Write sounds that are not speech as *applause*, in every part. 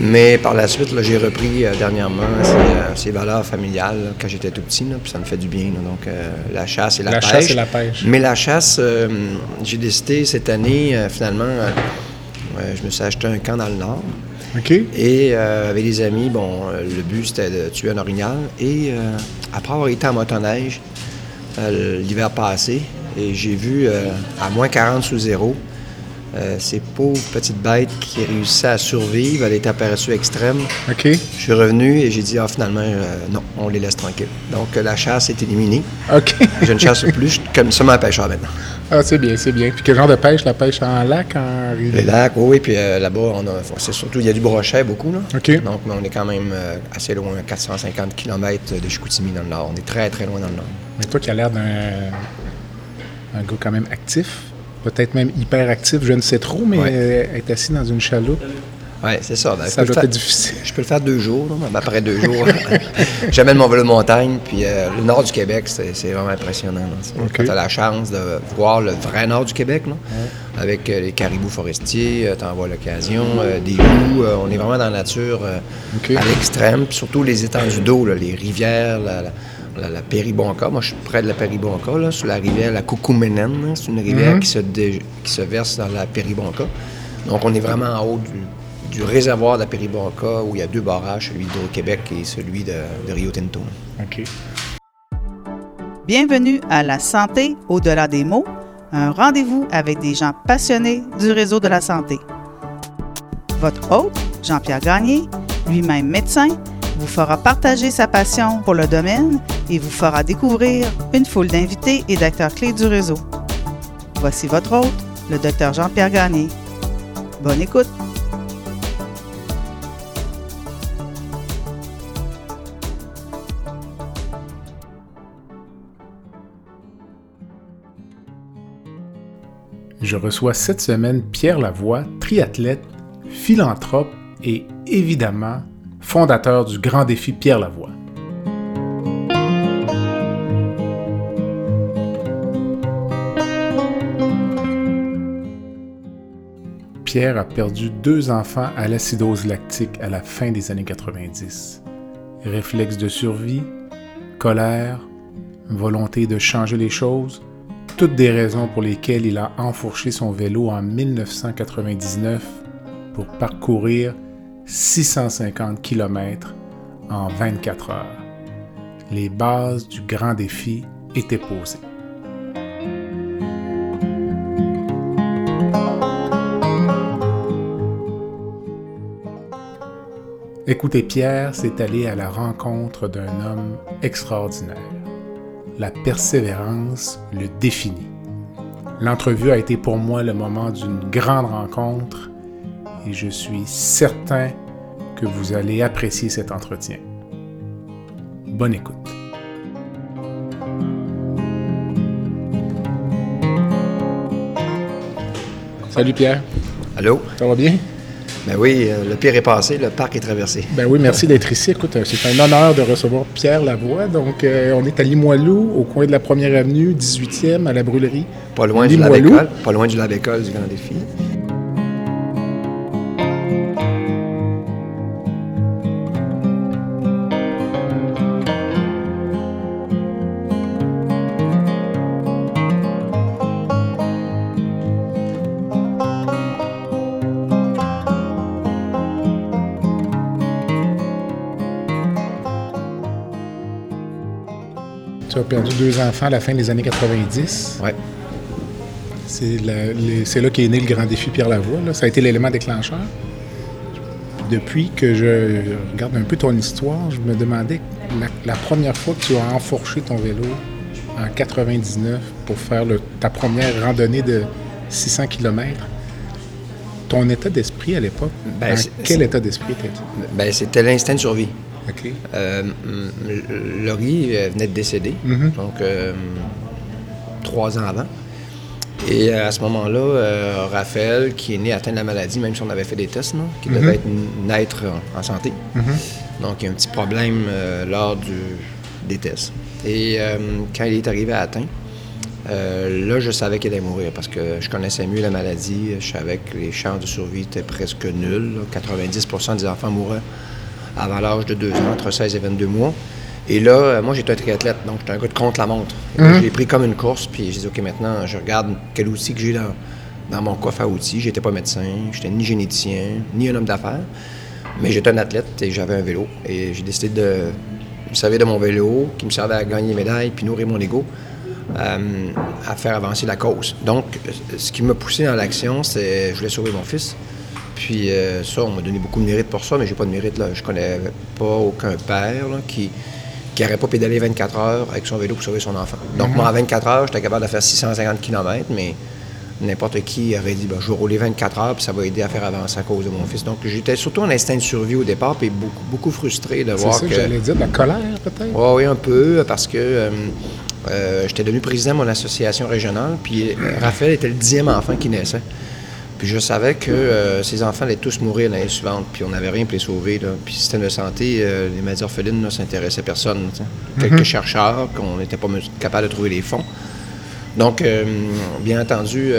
Mais par la suite, j'ai repris euh, dernièrement ces, euh, ces valeurs familiales là, quand j'étais tout petit, là, puis ça me fait du bien. là. donc, euh, la chasse et la, La pêche. chasse et la pêche. Mais la chasse, j'ai décidé cette année, finalement, je me suis acheté un camp dans le Nord. Et avec des amis, bon, le but c'était de tuer un orignal. Et après avoir été en motoneige l'hiver passé, et j'ai vu à moins 40 sous zéro euh, ces pauvres petites bêtes qui réussissaient à survivre à des températures extrêmes. OK. Je suis revenu et j'ai dit, ah, finalement, euh, non, on les laisse tranquilles. Donc euh, la chasse est éliminée. OK. *laughs* Je ne chasse plus, je suis comme seulement un pêcheur maintenant. ah, c'est bien, c'est bien. Puis quel genre de pêche? La pêche en lac, en Les rivière? lacs, oui, oui, puis euh, là-bas, on a, c'est surtout, il y a du brochet beaucoup, là. OK. Donc, on est quand même assez loin, 450 km de Chicoutimi dans le nord. On est très, très loin dans le nord. Mais toi qui as l'air d'un un gars quand même actif, peut-être même hyper actif, je ne sais trop, mais Ouais. euh, être assis dans une chaloupe, Oui, c'est ça. Ben, ça doit faire- être difficile. Je peux le faire deux jours, après deux jours, *laughs* j'amène mon vélo de montagne, puis euh, le nord du Québec, c'est vraiment impressionnant. Quand tu as la chance de voir le vrai nord du Québec, là, avec euh, les caribous forestiers, tu en vois l'occasion, des loups, on est vraiment dans la nature à l'extrême, puis surtout les étendues d'eau, les rivières, la, la, la- la Péribonka. Moi, je suis près de la Péribonka, là, sur la rivière, la Coucouménène. là. C'est une rivière Mhm. qui, se dé- qui se verse dans la Péribonka. Donc, on est vraiment en haut du, du réservoir de la Péribonka où il y a deux barrages, celui d'Hydro-Québec et celui de, de Rio Tinto. OK. Bienvenue à La Santé au-delà des mots, un rendez-vous avec des gens passionnés du réseau de la santé. Votre hôte, Jean-Pierre Gagné, lui-même médecin, vous fera partager sa passion pour le domaine et vous fera découvrir une foule d'invités et d'acteurs clés du réseau. Voici votre hôte, le docteur Jean-Pierre Gagné. Bonne écoute! Je reçois cette semaine Pierre Lavoie, triathlète, philanthrope et évidemment fondateur du Grand Défi Pierre Lavoie. Pierre a perdu deux enfants à l'acidose lactique à la fin des années 90. Réflexe de survie, colère, volonté de changer les choses, toutes des raisons pour lesquelles il a enfourché son vélo en 1999 pour parcourir 650 km en 24 heures. Les bases du grand défi étaient posées. Écoutez, Pierre s'est allé à la rencontre d'un homme extraordinaire. La persévérance le définit. L'entrevue a été pour moi le moment d'une grande rencontre et je suis certain que vous allez apprécier cet entretien. Bonne écoute. Salut Pierre, Allô? ça va bien? Ben oui, euh, le pire est passé, le parc est traversé. Ben oui, merci d'être ici. Écoute, euh, c'est un honneur de recevoir Pierre Lavoie. Donc, euh, on est à Limoilou, au coin de la Première Avenue, 18e, à la brûlerie. Pas loin du Limoilou. lave-école, pas loin du lave-école du Grand Défi. Perdu deux enfants à la fin des années 90. Ouais. C'est là qu'est né le grand défi Pierre Lavoie. là. Ça a été l'élément déclencheur. Depuis que je regarde un peu ton histoire, je me demandais la, la première fois que tu as enfourché ton vélo en 99 pour faire le- ta première randonnée de 600 km. Ton état d'esprit à l'époque, Ben, c'est- quel état d'esprit étais-tu? Ben, c'était l'instinct de survie. OK. Euh, Laurie euh, venait de décéder, Mhm. donc euh, trois ans avant. Et à ce moment-là, euh, Raphaël, qui est né atteint de la maladie, même si on avait fait des tests, non, qui devait être, naître en, santé. Mhm. Donc, il y a un petit problème lors du, des tests. Et quand il est arrivé à atteint, là, je savais qu'il allait mourir parce que je connaissais mieux la maladie. Je savais que les chances de survie étaient presque nulles. 90% des enfants mouraient avant l'âge de 2 ans, entre 16 et 22 mois. Et là, euh, moi, j'étais un triathlète, donc j'étais un gars de contre-la-montre. Mhm. Je l'ai pris comme une course, puis j'ai dit, OK, maintenant, je regarde quel outil que j'ai dans, dans mon coffre à outils. J'étais pas médecin, j'étais ni généticien, ni un homme d'affaires, mais j'étais un athlète et j'avais un vélo. Et j'ai décidé de me servir de mon vélo, qui me servait à gagner des médailles, puis nourrir mon ego, euh, à faire avancer la cause. Donc, ce qui m'a poussé dans l'action, c'est je voulais sauver mon fils. Puis euh, ça, on m'a donné beaucoup de mérite pour ça, mais j'ai pas de mérite. Là. Je connais pas aucun père là, qui qui n'aurait pas pédalé 24 heures avec son vélo pour sauver son enfant. Donc, moi, en 24 heures, j'étais capable de faire 650 km, mais n'importe qui aurait dit, ben, je vais rouler 24 heures, puis ça va aider à faire avancer la cause de mon fils. Donc, j'étais surtout en instinct de survie au départ, puis beaucoup, beaucoup frustré de C'est voir ça que, que... j'allais dire, de la colère peut-être? Oui, oui, un peu, parce que euh, euh, j'étais devenu président de mon association régionale, puis euh, Raphaël était le dixième enfant qui naissait. Puis je savais que euh, ces enfants allaient tous mourir l'année suivante, puis on n'avait rien pour les sauver. Là. Puis système de santé, euh, les maladies orphelines, là, ça intéressait personne. sais. Quelques chercheurs, qu'on n'était pas capable de trouver les fonds. Donc, euh, bien entendu,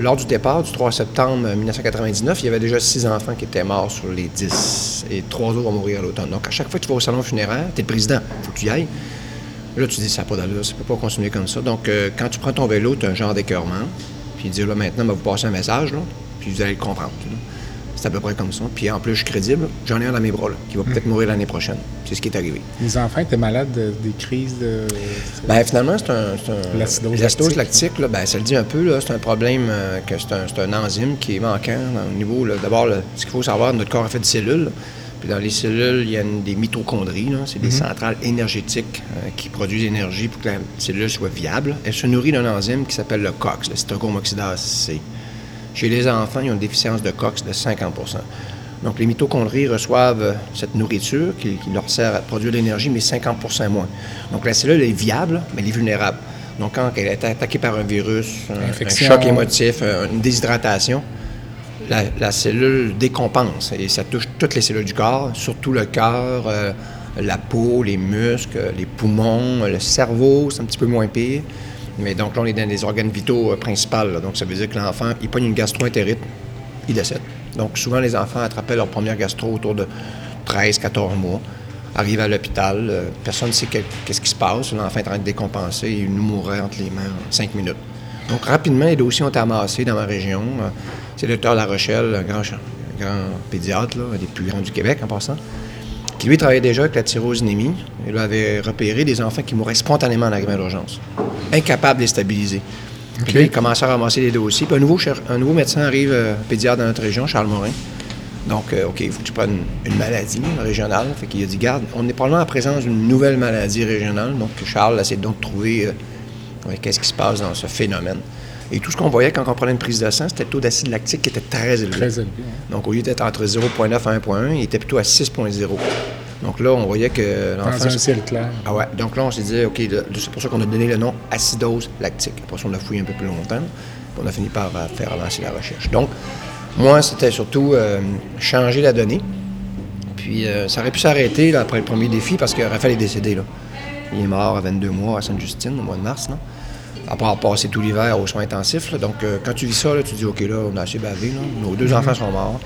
lors du départ du 3 septembre 1999, il y avait déjà six enfants qui étaient morts sur les 10 et trois autres vont mourir à l'automne. Donc, à chaque fois que tu vas au salon funéraire, tu es le président, il faut que tu y ailles. Là, tu dis, ça n'a pas d'allure, ça ne peut pas continuer comme ça. Donc, quand tu prends ton vélo, tu as un genre d'écœurement. Puis, dire, là, maintenant, va vous passer un message, là, puis vous allez le comprendre. C'est à peu près comme ça. Puis, en plus, je suis crédible. J'en ai un dans mes bras, là, qui va peut-être mourir l'année prochaine. C'est ce qui est arrivé. Les enfants étaient malades de- des crises de. Ben, finalement, c'est un. un- L'acidose lactique. lactique, là, ben, ça le dit un peu, là, c'est un problème euh, que c'est un, un enzyme qui est manquant au niveau. D'abord, ce qu'il faut savoir, notre corps est fait de cellules. Puis dans les cellules, il y a une- des mitochondries, c'est des centrales énergétiques euh, qui produisent l'énergie pour que la cellule soit viable. Elle se nourrit d'un enzyme qui s'appelle le COX, le cytochrome oxydase C. Chez les enfants, ils ont une déficience de COX de 50% Donc, les mitochondries reçoivent euh, cette nourriture qui, qui leur sert à produire de l'énergie, mais 50% moins. Donc, la cellule est viable, mais elle est vulnérable. Donc, quand elle est attaquée par un virus, un, choc émotif, un- une déshydratation, la, cellule décompense et ça touche toutes les cellules du corps, surtout le cœur, euh, la peau, les muscles, les poumons, le cerveau, c'est un petit peu moins pire. Mais donc là, on est dans les organes vitaux euh, principaux. Donc ça veut dire que l'enfant, il pogne une gastroentérite, il décède. Donc souvent, les enfants attrapaient leur première gastro autour de 13-14 mois. Arrivent à l'hôpital, euh, personne ne sait que- qu'est-ce qui se passe. L'enfant est en train de décompenser et il nous mourrait entre les mains en 5 minutes. Donc rapidement, les dossiers ont été amassés dans ma région. C'est le docteur La Rochelle, un grand, un grand pédiatre, là, un des plus grands du Québec en passant, qui lui travaillait déjà avec la tyrosinémie. Il avait repéré des enfants qui mouraient spontanément en arrivant à l'urgence, incapables de les stabiliser. Puis là, il commençait à ramasser les dossiers. Puis un nouveau, un nouveau médecin arrive, euh, pédiatre dans notre région, Charles Morin. Donc, euh, OK, il faut que tu prennes une, une maladie régionale. Fait qu'il a dit, garde, on est probablement en présence d'une nouvelle maladie régionale. Donc, Charles essaie donc de trouver euh, ouais, qu'est-ce qui se passe dans ce phénomène. Et tout ce qu'on voyait quand on prenait une prise de sang, c'était le taux d'acide lactique qui était très élevé. Très élevé. hein. Donc, au lieu d'être entre 0,9 et 1,1, il était plutôt à 6,0. Donc là, on voyait que Dans l'enfant... un ciel clair. Ah ouais. Donc là, on s'est dit, OK, c'est pour ça qu'on a donné le nom acidose lactique. Après ça, on l'a fouillé un peu plus longtemps. Puis on a fini par euh, faire avancer la recherche. Donc, moi, c'était surtout euh, changer la donnée. Puis euh, ça aurait pu s'arrêter après le premier défi parce que Raphaël est décédé. Là. Il est mort à 22 mois à Sainte-Justine, au mois de mars. Là. Après avoir passé tout l'hiver aux soins intensifs. là. Donc, euh, quand tu vis ça, là, tu dis, OK, là, on a assez bavé. Là. Nos deux enfants sont morts.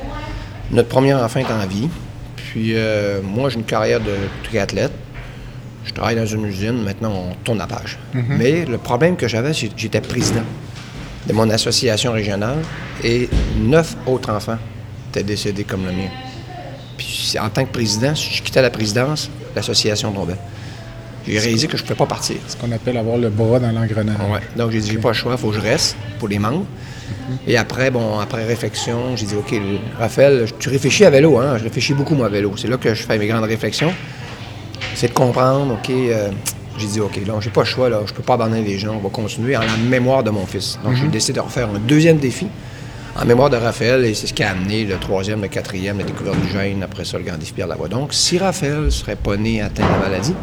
Notre premier enfant est en vie. Puis euh, moi, j'ai une carrière de triathlète. Je travaille dans une usine. Maintenant, on tourne la page. Mais le problème que j'avais, c'est que j'étais président de mon association régionale et neuf autres enfants étaient décédés comme le mien. Puis en tant que président, si je quittais la présidence, l'association tombait. J'ai réalisé que je ne pouvais pas partir. Ce qu'on appelle avoir le bras dans l'engrenage. Ouais. Donc j'ai dit, j'ai pas le choix, il faut que je reste pour les membres. Et après, bon, après réflexion, j'ai dit, OK, Raphaël, tu réfléchis à vélo, hein? Je réfléchis beaucoup, moi, à vélo. C'est là que je fais mes grandes réflexions. C'est de comprendre, OK, euh, j'ai dit, OK, là, j'ai pas le choix, là, je peux pas abandonner les gens, on va continuer en la mémoire de mon fils. Donc j'ai décidé de refaire un deuxième défi en mémoire de Raphaël, et c'est ce qui a amené le troisième, le quatrième, la découverte du gène, après ça, le grand défi Pierre Lavoie. Donc, si Raphaël serait pas né atteint de la maladie,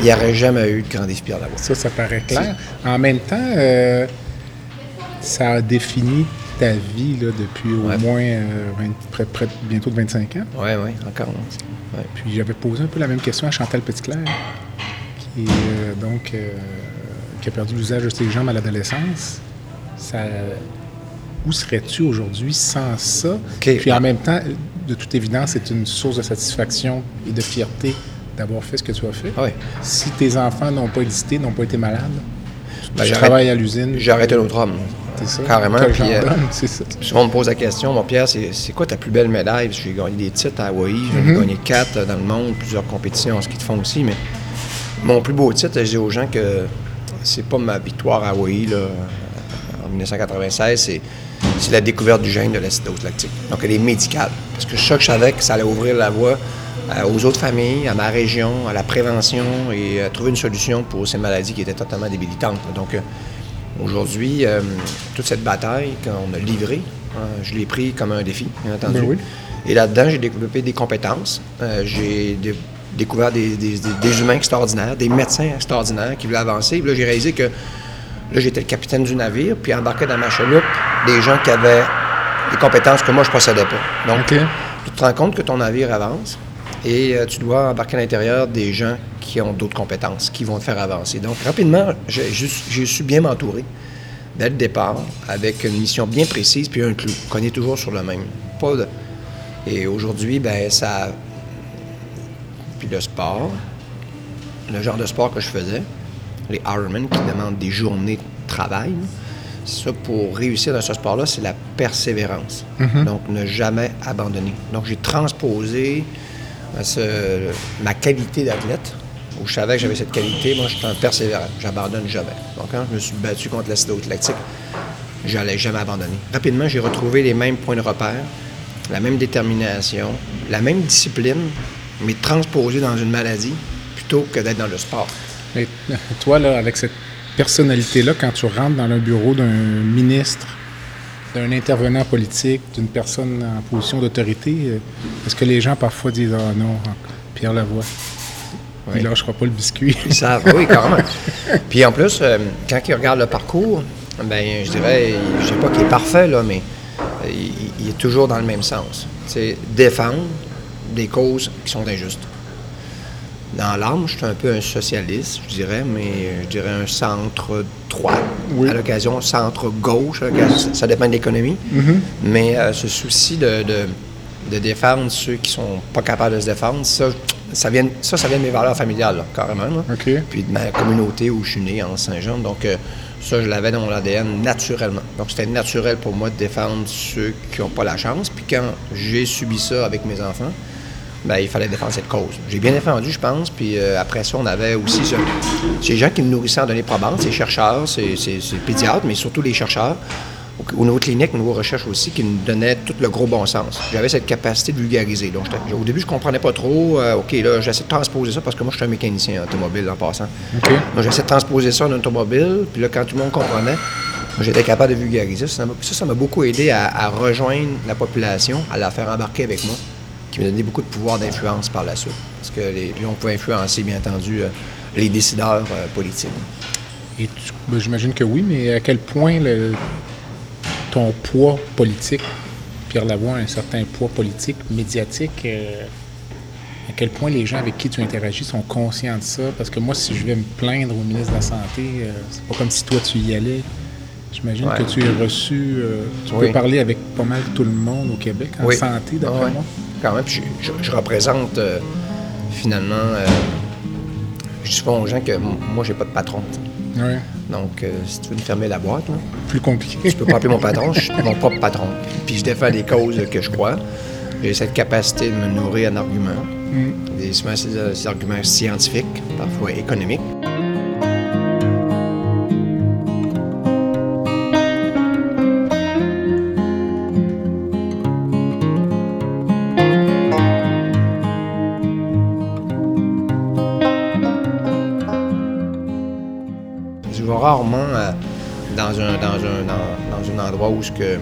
il n'y aurait jamais eu de grand défi Pierre Lavoie. Ça, ça paraît clair. En même temps, euh, ça a défini ta vie là, depuis au Ouais. moins euh, 20 près, près de- bientôt de 25 ans. Oui, oui, encore. Ouais. Puis j'avais posé un peu la même question à Chantal Petitclerc, qui euh, donc euh, qui a perdu l'usage de ses jambes à l'adolescence, ça, où serais-tu aujourd'hui sans ça? Puis en même temps, de toute évidence, c'est une source de satisfaction et de fierté d'avoir fait ce que tu as fait. Oui. Si tes enfants n'ont pas existé, n'ont pas été malades, Ben, tu j'arrête- travailles à l'usine. J'ai arrêté un autre homme. C'est ça. Carrément, puis, euh, *laughs* c'est ça. Souvent, on me pose la question, mon Pierre, c'est quoi ta plus belle médaille? J'ai gagné des titres à Hawaï, j'en ai Mhm. gagné quatre dans le monde, plusieurs compétitions en ski de fond aussi, mais mon plus beau titre, je dis aux gens que c'est pas ma victoire à Hawaï là, en 1996, c'est c'est la découverte du gène de l'acidose lactique. Donc, elle est médicale. Parce que ça que je savais que ça allait ouvrir la voie aux autres familles, à ma région, à la prévention et à trouver une solution pour ces maladies qui étaient totalement débilitantes. Donc, euh, Aujourd'hui, euh, toute cette bataille qu'on a livrée, euh, je l'ai pris comme un défi, bien entendu. Ben oui. Et là-dedans, j'ai développé des compétences. Euh, j'ai dé- découvert des, des- des- des humains extraordinaires, des médecins extraordinaires qui voulaient avancer. Puis là, j'ai réalisé que là, j'étais le capitaine du navire, puis embarqué dans ma chaloupe des gens qui avaient des compétences que moi, je ne possédais pas. Donc, tu te rends compte que ton navire avance et euh, tu dois embarquer à l'intérieur des gens qui ont d'autres compétences, qui vont te faire avancer. Donc, rapidement, j'ai juste- j'ai su bien m'entourer dès le départ avec une mission bien précise puis un clou qu'on est toujours sur le même. Pas de- Et aujourd'hui, ben ça. Puis le sport, le genre de sport que je faisais, les Ironman qui demandent des journées de travail, ça, pour réussir dans ce sport-là, c'est la persévérance. Donc, ne jamais abandonner. Donc, j'ai transposé euh, ma qualité d'athlète, où je savais que j'avais cette qualité. Moi, je suis un persévérant. J'abandonne jamais. Donc, quand je me suis battu contre lactique, j'allais jamais abandonner. Rapidement, j'ai retrouvé les mêmes points de repère, la même détermination, la même discipline, mais transposée dans une maladie plutôt que d'être dans le sport. Mais toi, là, avec cette personnalité-là, quand tu rentres dans un bureau d'un ministre, d'un intervenant politique, d'une personne en position d'autorité, euh, est-ce que les gens parfois disent Ah non, Pierre Lavoie, il lâchera pas le biscuit? *laughs* Ils savent, oui, carrément. Puis en plus, euh, quand ils regardent le parcours, ben je dirais, je sais pas qu'il est parfait, là, mais euh, il, il est toujours dans le même sens. C'est défendre des causes qui sont injustes. Dans l'âme, je suis un peu un socialiste, je dirais, mais je dirais un centre droit. Oui. À l'occasion, centre gauche, à l'occasion, ça, dépend de l'économie. Mais euh, ce souci de, de- de défendre ceux qui sont pas capables de se défendre, ça, ça vient, ça, ça vient de mes valeurs familiales, là, carrément. là. Puis de ma communauté où je suis né, en Saint-Jean. Donc, euh, ça, je l'avais dans mon ADN naturellement. Donc, c'était naturel pour moi de défendre ceux qui n'ont pas la chance. Puis quand j'ai subi ça avec mes enfants, ben, il fallait défendre cette cause. J'ai bien défendu, je pense. Puis euh, après ça, on avait aussi ce- ces gens qui me nourrissaient en données probantes, ces chercheurs, ces, ces- ces pédiatres, mais surtout les chercheurs au, au niveau clinique, au niveau recherche aussi, qui nous donnaient tout le gros bon sens. J'avais cette capacité de vulgariser. Donc, au début, je comprenais pas trop. euh, OK, là, j'essaie de transposer ça parce que moi, je suis un mécanicien automobile en passant. OK. Donc, j'essaie de transposer ça en automobile. Puis là, quand tout le monde comprenait, j'étais capable de vulgariser. Ça, ça, ça m'a beaucoup aidé à, à rejoindre la population, à la faire embarquer avec moi, qui m'a donné beaucoup de pouvoir d'influence par la suite. Parce que les, on pouvait influencer, bien entendu, euh, les décideurs euh, politiques. Et ben, j'imagine que oui, mais à quel point ton poids politique, Pierre Lavoie un certain poids politique, médiatique, euh, à quel point les gens avec qui tu interagis sont conscients de ça? Parce que moi, si je vais me plaindre au ministre de la Santé, c'est pas comme si toi tu y allais. J'imagine Ouais. que tu es reçu, euh, tu Oui. peux parler avec pas mal tout le monde au Québec en Oui. santé, d'après Ah ouais. moi. Quand même, je, je- je représente euh, finalement. euh, je dis aux gens que moi, j'ai pas de patron. Ouais. Donc, si tu veux me fermer la boîte, là, Plus compliqué. je peux pas appeler mon patron, je *laughs* suis mon propre patron. Puis je défends les causes que je crois. J'ai cette capacité de me nourrir en arguments. Mm. Souvent, des arguments scientifiques, parfois économiques. Dans, dans un endroit où que hum,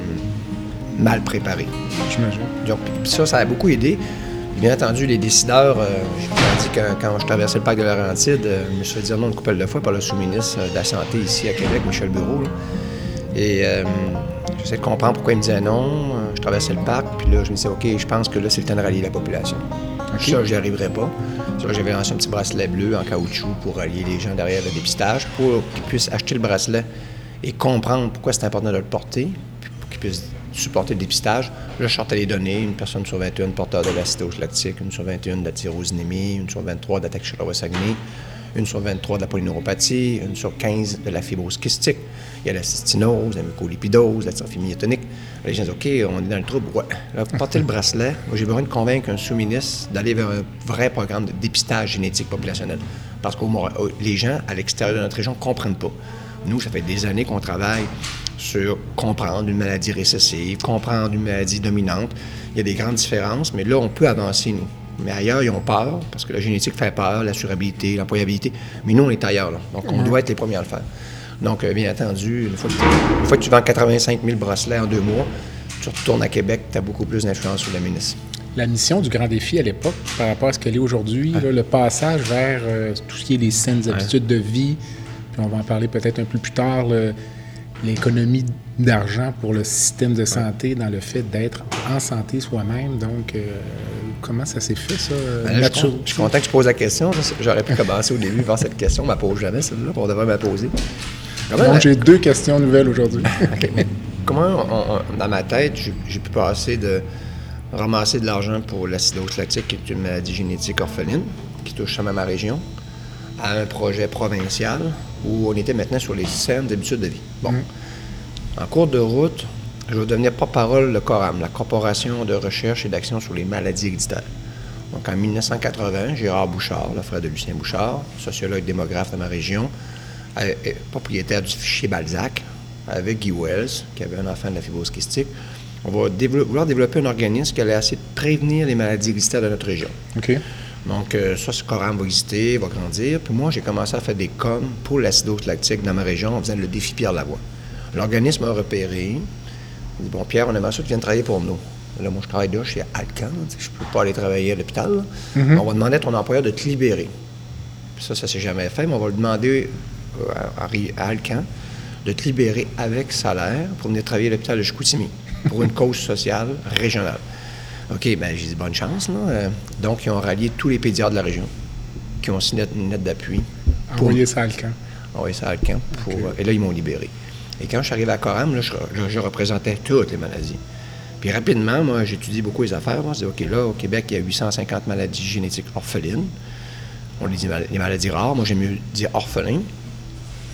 mal préparé. J'imagine. Donc, ça, ça a beaucoup aidé. Bien entendu, les décideurs, euh, je dis que quand je traversais le parc de Laurentide, euh, je me suis fait dire non une couple de fois par le sous-ministre euh, de la Santé ici à Québec, Michel Bureau. là. Et euh, j'essaie de comprendre pourquoi il me disait non. Je traversais le parc, puis là, je me disais, OK, je pense que là, c'est le temps de rallier la population. Ça, j'y arriverais pas. Ça, j'avais lancé un petit bracelet bleu en caoutchouc pour allier les gens derrière le dépistage, pour qu'ils puissent acheter le bracelet et comprendre pourquoi c'est important de le porter, pour qu'ils puissent supporter le dépistage. Je sortais les données, une personne sur 21 porteur de l'acidose lactique, une sur 21 de la tyrosinémie, une sur 23 d'attaque Saguenay, une sur 23 de la polyneuropathie, une sur 15 de la fibrose kystique. Il y a la cystinose, la mucolipidose, la tyrphimie myotonique. Les gens disent OK, on est dans le trouble. Ouais. Là, porter le bracelet, moi, j'ai besoin de convaincre un sous-ministre d'aller vers un vrai programme de dépistage génétique populationnel. Parce que les gens à l'extérieur de notre région ne comprennent pas. Nous, ça fait des années qu'on travaille sur comprendre une maladie récessive, comprendre une maladie dominante. Il y a des grandes différences, mais là, on peut avancer, nous. Mais ailleurs, ils ont peur, parce que la génétique fait peur, l'assurabilité, l'employabilité. Mais nous, on est ailleurs, là. Donc, on doit être les premiers à le faire. Donc, euh, bien entendu, une fois, que tu, vends 85 000 bracelets en deux mois, tu retournes à Québec, tu as beaucoup plus d'influence sur la ministre. La mission du grand défi à l'époque, par rapport à ce qu'elle est aujourd'hui, le passage vers euh, tout ce qui est les saines habitudes de vie, puis on va en parler peut-être un peu plus tard, l'économie d'argent pour le système de santé dans le fait d'être en santé soi-même. Donc, euh, comment ça s'est fait, ça? Ben je, suis content que tu poses la question. J'aurais pu commencer au début par cette question. On ne pose jamais, celle-là, on devrait me poser. Donc, j'ai deux questions nouvelles aujourd'hui. *laughs* comment, dans ma tête, j'ai pu passer de ramasser de l'argent pour l'acidose lactique, qui est une maladie génétique orpheline, qui touche seulement ma région, à un projet provincial où on était maintenant sur les scènes d'habitude de vie. Bon. Mm. En cours de route, je vais devenir porte-parole de CORAM, la Corporation de recherche et d'action sur les maladies héréditaires. Donc en 1980, Gérard Bouchard, le frère de Lucien Bouchard, sociologue démographe de ma région, propriétaire du fichier Balzac, avec Guy Wells, qui avait un enfant de la fibrose kystique, on va vouloir développer un organisme qui allait essayer de prévenir les maladies héréditaires de notre région. Donc, euh, ça, ce coram va exister, va grandir. Puis moi, j'ai commencé à faire des coms pour l'acidose lactique dans ma région en faisant le défi Pierre Lavoie. L'organisme a repéré. Il dit Bon, Pierre, on aimerait ça que tu viennes travailler pour nous. Là, moi, je travaille là chez Alcan. Je ne peux pas aller travailler à l'hôpital. Mm-hmm. On va demander à ton employeur de te libérer. Puis ça, ça ne s'est jamais fait, mais on va lui demander euh, à, Alcan de te libérer avec salaire pour venir travailler à l'hôpital de Chicoutimi pour une *laughs* cause sociale régionale. OK, bien, j'ai dit bonne chance. Là. Euh, donc, ils ont rallié tous les pédiatres de la région qui ont signé une lettre d'appui. Envoyé ça à Alcan. Envoyé ça à Alcan. Pour, euh, et là, ils m'ont libéré. Et quand je suis arrivé à Coram, là, je, représentais toutes les maladies. Puis rapidement, moi, j'étudie beaucoup les affaires. Moi, je dis, OK, là, au Québec, il y a 850 maladies génétiques orphelines. On les dit les maladies rares. Moi, j'aime mieux dire orphelins.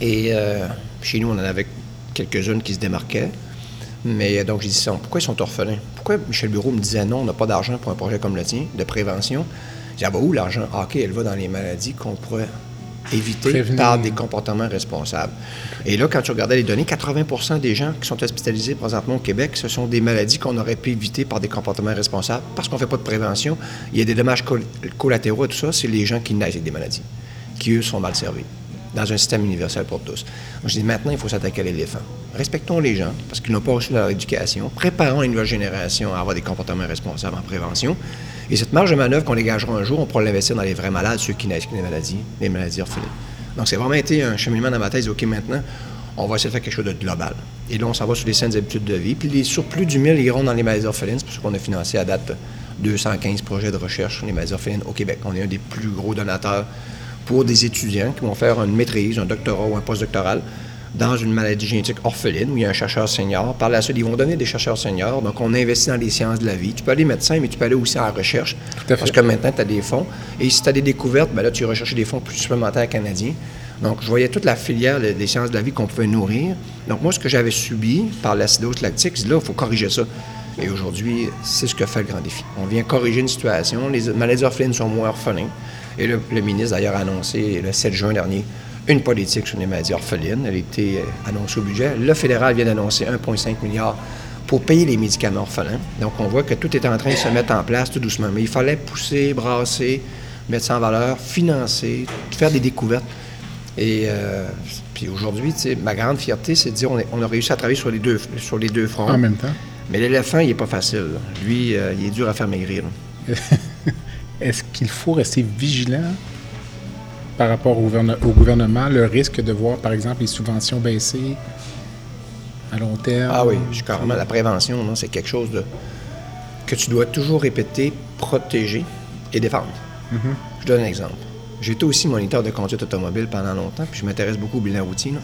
Et euh, chez nous, on en avait quelques-unes qui se démarquaient. Mais donc, j'ai dit, pourquoi ils sont orphelins? Pourquoi Michel Bureau me disait non, on n'a pas d'argent pour un projet comme le tien, de prévention? J'ai dit, ah, bah, où l'argent? Ah, OK, elle va dans les maladies qu'on pourrait éviter par des comportements responsables. Et là, quand tu regardais les données, 80% des gens qui sont hospitalisés présentement au Québec, ce sont des maladies qu'on aurait pu éviter par des comportements responsables parce qu'on ne fait pas de prévention. Il y a des dommages collatéraux et tout ça, c'est les gens qui naissent avec des maladies, qui, eux, sont mal servis dans un système universel pour tous. je dis maintenant, il faut s'attaquer à l'éléphant. Respectons les gens parce qu'ils n'ont pas reçu leur éducation. Préparons une nouvelle génération à avoir des comportements responsables en prévention. Et cette marge de manœuvre qu'on dégagera un jour, on pourra l'investir dans les vrais malades, ceux qui naissent avec des maladies, les maladies orphelines. Donc, c'est vraiment été un cheminement dans ma tête. OK, maintenant, on va essayer de faire quelque chose de global. Et là, on s'en va sur les saines habitudes de vie. Puis les surplus du mille iront dans les maladies orphelines. C'est pour ça qu'on a financé à date 215 projets de recherche sur les maladies orphelines au Québec. On est un des plus gros donateurs pour des étudiants qui vont faire une maîtrise, un doctorat ou un postdoctoral dans une maladie génétique orpheline où il y a un chercheur senior. Par la suite, ils vont donner des chercheurs seniors. Donc, on investit dans les sciences de la vie. Tu peux aller médecin, mais tu peux aller aussi en recherche. Parce que maintenant, tu as des fonds. Et si tu as des découvertes, ben là, tu recherches des fonds plus supplémentaires canadiens. Donc, je voyais toute la filière des sciences de la vie qu'on pouvait nourrir. Donc, moi, ce que j'avais subi par l'acidose lactique, c'est là, il faut corriger ça. Et aujourd'hui, c'est ce que fait le grand défi. On vient corriger une situation. Les maladies orphelines sont moins orphelins. Et le, ministre, d'ailleurs, a annoncé le 7 juin dernier une politique sur les maladies orphelines. Elle a été euh, annoncée au budget. Le fédéral vient d'annoncer 1,5 milliard pour payer les médicaments orphelins. Donc, on voit que tout est en train de se mettre en place tout doucement. Mais il fallait pousser, brasser, mettre ça en valeur, financer, faire des découvertes. Et euh, puis aujourd'hui, ma grande fierté, c'est de dire on, a réussi à travailler sur les deux, sur les deux fronts. En même temps. Mais l'éléphant, il n'est pas facile. Lui, euh, il est dur à faire maigrir. *laughs* Est-ce qu'il faut rester vigilant par rapport au, gouvernement, le risque de voir, par exemple, les subventions baisser à long terme? Ah oui, je carrément. La prévention, c'est quelque chose de, que tu dois toujours répéter, protéger. et défendre. Je donne un exemple. J'étais aussi moniteur de conduite automobile pendant longtemps, puis je m'intéresse beaucoup au bilan routier. là.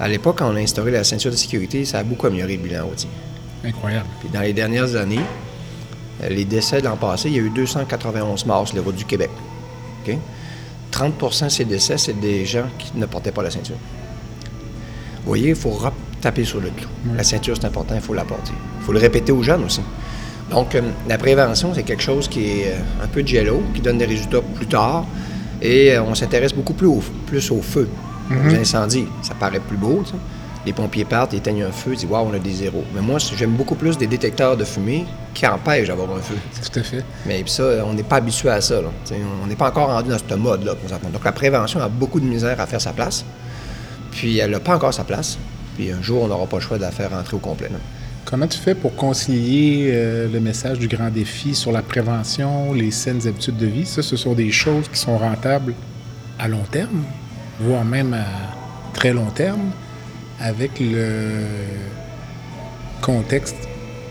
À l'époque, quand on a instauré la ceinture de sécurité, ça a beaucoup amélioré le bilan routier. Incroyable. Puis dans les dernières années, les décès de l'an passé, il y a eu 291 morts sur les routes du Québec. OK? 30% de ces décès, c'est des gens qui ne portaient pas la ceinture. Vous voyez, il faut taper sur le clou. La ceinture, c'est important, il faut la porter. Il faut le répéter aux jeunes aussi. Donc, euh, la prévention, c'est quelque chose qui est euh, un peu de jello, qui donne des résultats plus tard. Et euh, on s'intéresse beaucoup plus au, plus au feu, aux incendies. Ça paraît plus beau, sais. Les pompiers partent, ils éteignent un feu, ils disent Waouh, on a des zéros. Mais moi, j'aime beaucoup plus des détecteurs de fumée qui empêchent d'avoir un feu. Tout à fait. Mais ça, on n'est pas habitué à ça. là. On n'est pas encore rendu dans ce mode-là. Donc la prévention a beaucoup de misère à faire sa place. Puis elle n'a pas encore sa place. Puis un jour, on n'aura pas le choix de la faire rentrer au complet. là. Comment tu fais pour concilier euh, le message du grand défi sur la prévention, les saines habitudes de vie? Ça, ce sont des choses qui sont rentables à long terme, voire même à très long terme, avec le contexte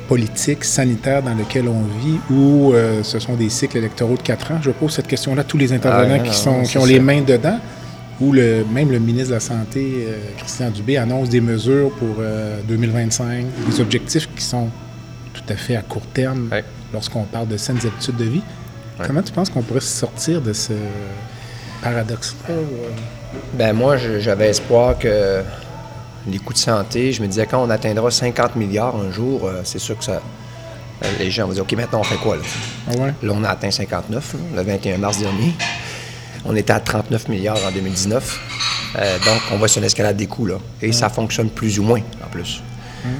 politique, sanitaire dans lequel on vit, où euh, ce sont des cycles électoraux de quatre ans. Je pose cette question-là à tous les intervenants Ah, non, qui, non, sont, qui ont les mains dedans, où le, même le ministre de la Santé, euh, Christian Dubé, annonce des mesures pour euh, 2025, des objectifs qui sont tout à fait à court terme Ouais. lorsqu'on parle de saines habitudes de vie. Ouais. Comment tu penses qu'on pourrait sortir de ce paradoxe Ben moi, j'avais espoir que les coûts de santé, je me disais quand on atteindra 50 milliards un jour, euh, c'est sûr que ça. les gens vont dire OK, maintenant on fait quoi là? Ah ouais? Là, on a atteint 59, là, le 21 mars dernier. On était à 39 milliards en 2019. Euh, donc, on va sur l'escalade des coûts, là. Et ça fonctionne plus ou moins, en plus.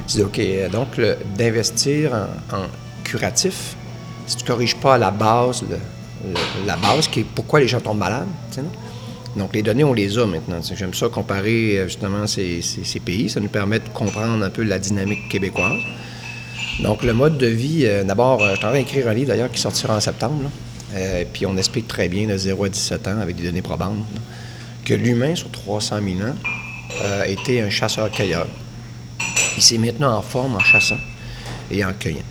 C'est OK. euh, Donc, d'investir en, en curatif, si tu ne corriges pas la base, le- le- la base qui est pourquoi les gens tombent malades, tu sais, non? Donc, les données, on les a maintenant. J'aime ça comparer, euh, justement, ces, pays. Ça nous permet de comprendre un peu la dynamique québécoise. Donc, le mode de vie, euh, d'abord, euh, je suis en train d'écrire un livre d'ailleurs qui sortira en septembre. Euh, puis on explique très bien de 0 à 17 ans avec des données probantes que l'humain, sur 300 000 ans, était un chasseur-cueilleur. Il s'est maintenant en forme en chassant et en cueillant.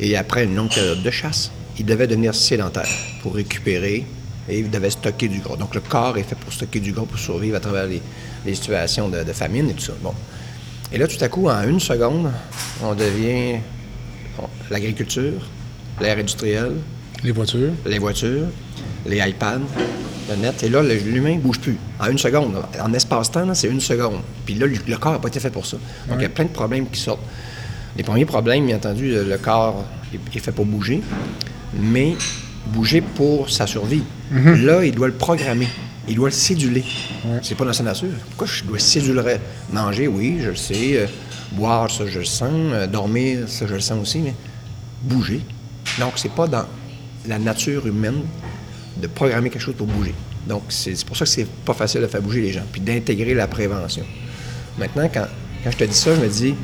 Et après une longue période de chasse, il devait devenir sédentaire pour récupérer et il devait stocker du gras. Donc le corps est fait pour stocker du gras pour survivre à travers les, les situations de, de famine et tout ça. Bon. Et là, tout à coup, en une seconde, on devient bon, l'agriculture, l'ère industrielle, Les voitures? les voitures, les iPads, le net. Et là, le- l'humain ne bouge plus. En une seconde. En espace-temps, c'est une seconde. Puis là, le, corps n'a pas été fait pour ça. Donc, il y a plein de problèmes qui sortent. Les premiers problèmes, bien entendu, le, corps est fait pour bouger, mais bouger pour sa survie. Là, il doit le programmer. Il doit le céduler. C'est pas dans sa nature. Pourquoi je dois céduler? Manger, oui, je le sais. Euh, boire, ça, je le sens. Euh, dormir, ça, je le sens aussi. Mais bouger. Donc, c'est pas dans la nature humaine de programmer quelque chose pour bouger. Donc, c'est c'est pour ça que c'est pas facile de faire bouger les gens, puis d'intégrer la prévention. Maintenant, quand, quand je te dis ça, je me dis,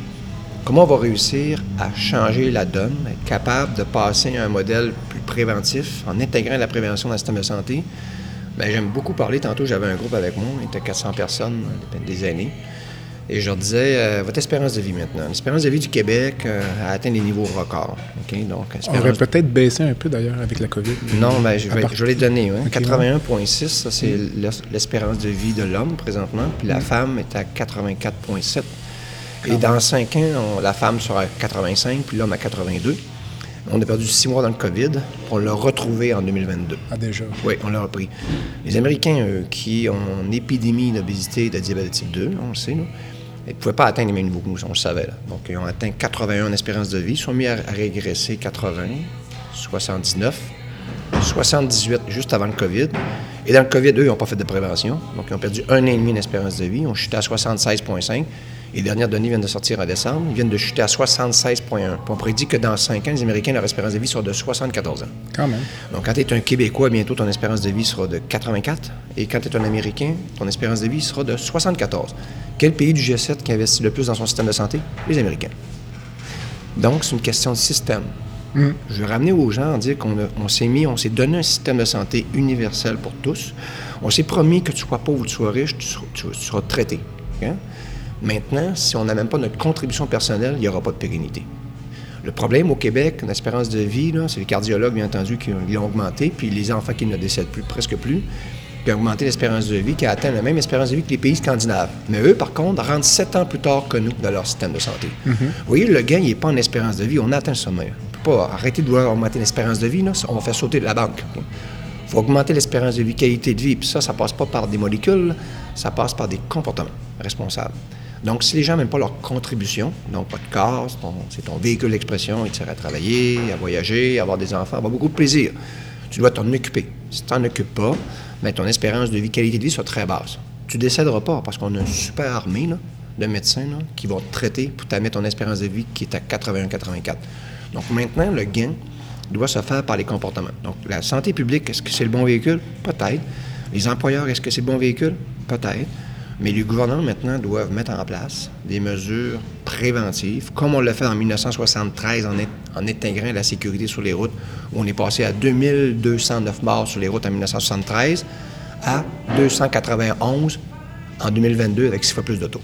comment on va réussir à changer la donne, être capable de passer à un modèle plus préventif en intégrant la prévention dans le système de santé? Bien, j'aime beaucoup parler. Tantôt, j'avais un groupe avec moi, on était 400 personnes, des, des années. Et je leur disais, euh, votre espérance de vie maintenant. L'espérance de vie du Québec euh, a atteint des niveaux records. OK? Donc, On espérance aurait peut-être baissé un peu d'ailleurs avec la COVID. non, mais je À vais, part- je vais les donner. hein. Ok, 81,6, ça c'est l'es- l'espérance de vie de l'homme présentement, puis Mm. la femme est à 84,7. Et dans 5 ans, on- la femme sera à 85, puis l'homme à 82. On a perdu 6 mois dans le COVID, on l'a retrouvé en 2022. Ah, déjà. Oui, on l'a repris. Les Américains, eux, qui ont une épidémie d'obésité et de diabète type 2, on le sait, ils ne pouvaient pas atteindre les mêmes niveaux que nous, on le savait. là. Donc, ils ont atteint 81 en espérance de vie, ils sont mis à, régresser 80, 79, 78 juste avant le COVID. Et dans le COVID, eux, ils n'ont pas fait de prévention. Donc, ils ont perdu un an et demi d'espérance de vie. Ils ont chuté à 76,5. Les dernières données viennent de sortir en décembre. Ils viennent de chuter à 76,1. Puis on prédit que dans 5 ans, les Américains, leur espérance de vie sera de 74 ans. Quand même. Donc, quand tu es un Québécois, bientôt ton espérance de vie sera de 84. Et quand tu es un Américain, ton espérance de vie sera de 74. Quel pays du G7 qui investit le plus dans son système de santé? Les Américains. Donc, c'est une question de système. Je veux ramener aux gens en dire qu'on on s'est mis, on s'est donné un système de santé universel pour tous. On s'est promis que tu sois pauvre ou tu sois riche, tu seras, tu- tu seras traité. Maintenant, si on n'a même pas notre contribution personnelle, il n'y aura pas de pérennité. Le problème au Québec, l'espérance de vie, c'est les cardiologues, bien entendu, qui l'ont augmenté, puis les enfants qui ne décèdent plus, presque plus, qui ont augmenté l'espérance de vie, qui a atteint la même espérance de vie que les pays scandinaves. Mais eux, par contre, rentrent sept ans plus tard que nous dans leur système de santé. Vous voyez, le gain, il n'est pas en espérance de vie, on atteint le sommet. On ne peut pas arrêter de vouloir augmenter l'espérance de vie, là, on va faire sauter de la banque. Il faut augmenter l'espérance de vie, qualité de vie, puis ça, ça passe pas par des molécules, ça passe par des comportements responsables. Donc, si les gens n'aiment pas leur contribution, donc pas de corps, c'est ton, véhicule d'expression, ils à travailler, à voyager, à avoir des enfants, avoir beaucoup de plaisir. Tu dois t'en occuper. Si tu n'en occupes pas, mais ton espérance de vie, qualité de vie soit très basse. Tu décéderas pas parce qu'on a une super armée de médecins qui vont te traiter pour t'amener ton espérance de vie qui est à 81-84. Donc maintenant, le gain doit se faire par les comportements. Donc la santé publique, est-ce que c'est le bon véhicule? Peut-être. Les employeurs, est-ce que c'est le bon véhicule? Peut-être. Mais les gouvernements maintenant doivent mettre en place des mesures préventives, comme on l'a fait en 1973 en, intégrant la sécurité sur les routes, où on est passé à 2209 morts sur les routes en 1973 à 291 en 2022 avec six fois plus d'autos.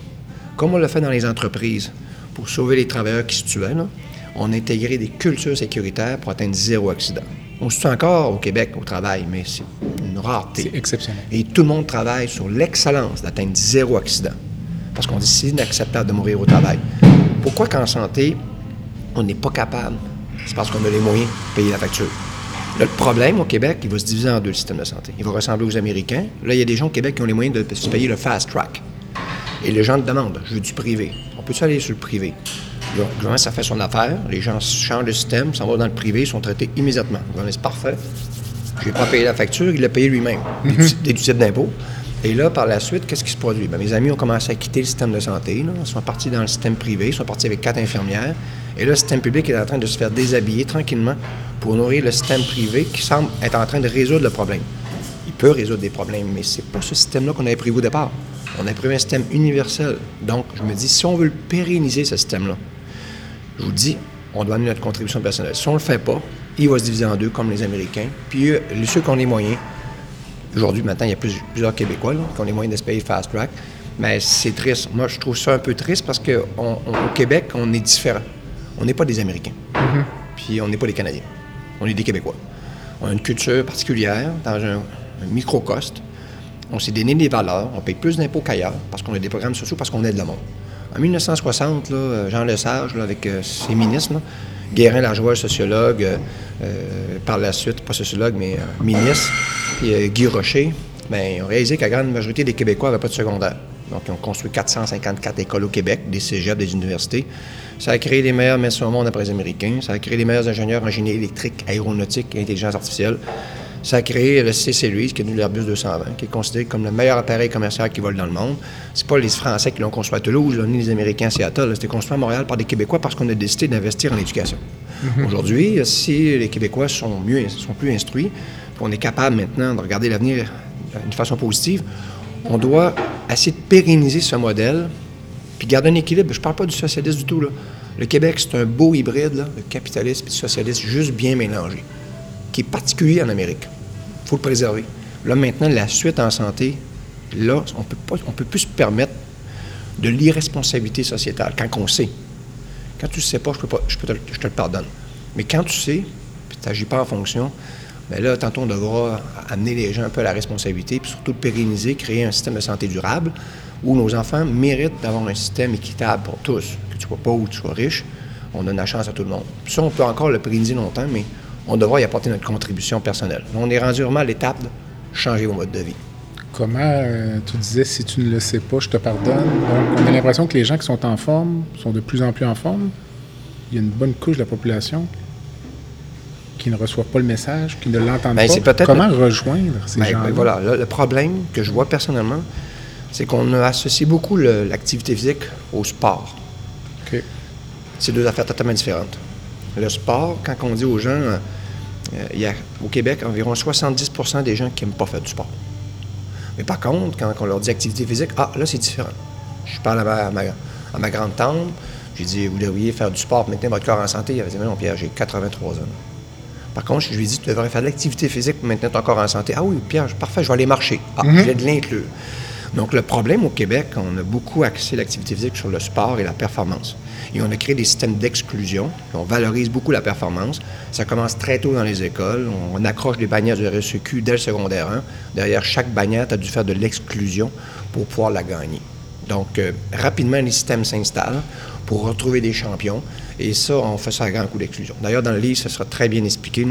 Comme on l'a fait dans les entreprises pour sauver les travailleurs qui se tuaient, on a intégré des cultures sécuritaires pour atteindre zéro accident. On se tue encore au Québec au travail, mais c'est une rareté. C'est exceptionnel. Et tout le monde travaille sur l'excellence d'atteindre zéro accident. Parce qu'on dit c'est inacceptable de mourir au travail. Pourquoi qu'en santé, on n'est pas capable? C'est parce qu'on a les moyens de payer la facture. le problème au Québec, il va se diviser en deux, le système de santé. Il va ressembler aux Américains. Là, il y a des gens au Québec qui ont les moyens de se payer le fast track. Et les gens demandent, je veux du privé. On peut-tu aller sur le privé? Le gouvernement, ça fait son affaire. Les gens changent de système, s'en vont dans le privé, ils sont traités immédiatement. Le gouvernement, c'est parfait. Je n'ai pas payé la facture, il l'a payé lui-même, des déductible d'impôt. Et là, par la suite, qu'est-ce qui se produit? Bien, mes amis ont commencé à quitter le système de santé. Ils sont partis dans le système privé, ils sont partis avec quatre infirmières. Et là, le système public est en train de se faire déshabiller tranquillement pour nourrir le système privé qui semble être en train de résoudre le problème. Il peut résoudre des problèmes, mais c'est pas ce système-là qu'on avait prévu au départ. On a prévu un système universel. Donc, je me dis, si on veut pérenniser ce système-là, je vous dis, on doit amener notre contribution personnelle. Si on ne le fait pas, il va se diviser en deux, comme les Américains. Puis euh, ceux qui ont les moyens, aujourd'hui, maintenant, il y a plusieurs Québécois qui ont les moyens de se payer fast track. Mais c'est triste. Moi, je trouve ça un peu triste parce qu'au Québec, on est différent. On n'est pas des Américains. Mm-hmm. Puis on n'est pas des Canadiens. On est des Québécois. On a une culture particulière dans un, un microcosme. On s'est donné des valeurs. On paye plus d'impôts qu'ailleurs parce qu'on a des programmes sociaux, parce qu'on aide le monde. En 1960, euh, Jean Lesage, avec euh, ses ministres, Guérin Lajoie, sociologue, euh, par la suite, pas sociologue, mais ministre, puis Guy Rocher, bien, ils ont réalisé que la grande majorité des Québécois n'avaient pas de secondaire. Donc, ils ont construit 454 écoles au Québec, des cégeps, des universités. Ça a créé les meilleurs médecins au monde après les Américains. Ça a créé les meilleurs ingénieurs en génie électrique, aéronautique et intelligence artificielle. Ça a créé le CC Louise, qui est l'Airbus 220, qui est considéré comme le meilleur appareil commercial qui vole dans le monde. C'est pas les Français qui l'ont construit à Toulouse, ni les Américains à Seattle. C'était construit à Montréal par des Québécois parce qu'on a décidé d'investir en éducation. Mhm. Aujourd'hui, si les Québécois sont mieux, sont plus instruits, on est capable maintenant de regarder l'avenir d'une façon positive, on doit essayer de pérenniser ce modèle, puis garder un équilibre. Je ne parle pas du socialisme du tout. Là. Le Québec, c'est un beau hybride, là, le capitalisme et le socialisme, juste bien mélangé qui est particulier en Amérique. Il faut le préserver. Là, maintenant, la suite en santé, là, on peut pas, on peut plus se permettre de l'irresponsabilité sociétale quand on sait. Quand tu ne sais pas, je, peux pas, je, te, je te le pardonne. Mais quand tu sais, puis tu n'agis pas en fonction, bien là, tantôt, on devra amener les gens un peu à la responsabilité, puis surtout pérenniser, créer un système de santé durable où nos enfants méritent d'avoir un système équitable pour tous, que tu sois pauvre ou que tu sois riche. On donne la chance à tout le monde. Ça, on peut encore le pérenniser longtemps, mais on devra y apporter notre contribution personnelle. On est rendu vraiment à l'étape de changer vos modes de vie. Comment euh, tu disais, si tu ne le sais pas, je te pardonne. Donc, on a l'impression que les gens qui sont en forme sont de plus en plus en forme. Il y a une bonne couche de la population qui ne reçoit pas le message, qui ne l'entend ben, pas. Comment rejoindre ces ben, gens-là? Ben, voilà, le problème que je vois personnellement, c'est qu'on a associé beaucoup l'activité physique au sport. C'est deux affaires totalement différentes. Le sport, quand on dit aux gens, euh, il y a au Québec environ 70% des gens qui n'aiment pas faire du sport. Mais par contre, quand on leur dit activité physique, ah, là, c'est différent. Je parle à ma, grande tante, j'ai dit, vous devriez faire du sport pour maintenir votre corps en santé. Il avait dit, non, Pierre, j'ai 83 ans. Par contre, je lui ai dit, tu devrais faire de l'activité physique pour maintenir ton corps en santé. Ah oui, Pierre, parfait, je vais aller marcher. Ah, je vais de l'inclure. Donc, le problème au Québec, on a beaucoup axé l'activité physique sur le sport et la performance. Et on a créé des systèmes d'exclusion. On valorise beaucoup la performance. Ça commence très tôt dans les écoles. On accroche des bannières du RSEQ dès le secondaire 1. Derrière chaque tu as dû faire de l'exclusion pour pouvoir la gagner. Donc, euh, rapidement, les systèmes s'installent pour retrouver des champions. Et ça, on fait ça à grand coup d'exclusion. D'ailleurs, dans le livre, ce sera très bien expliqué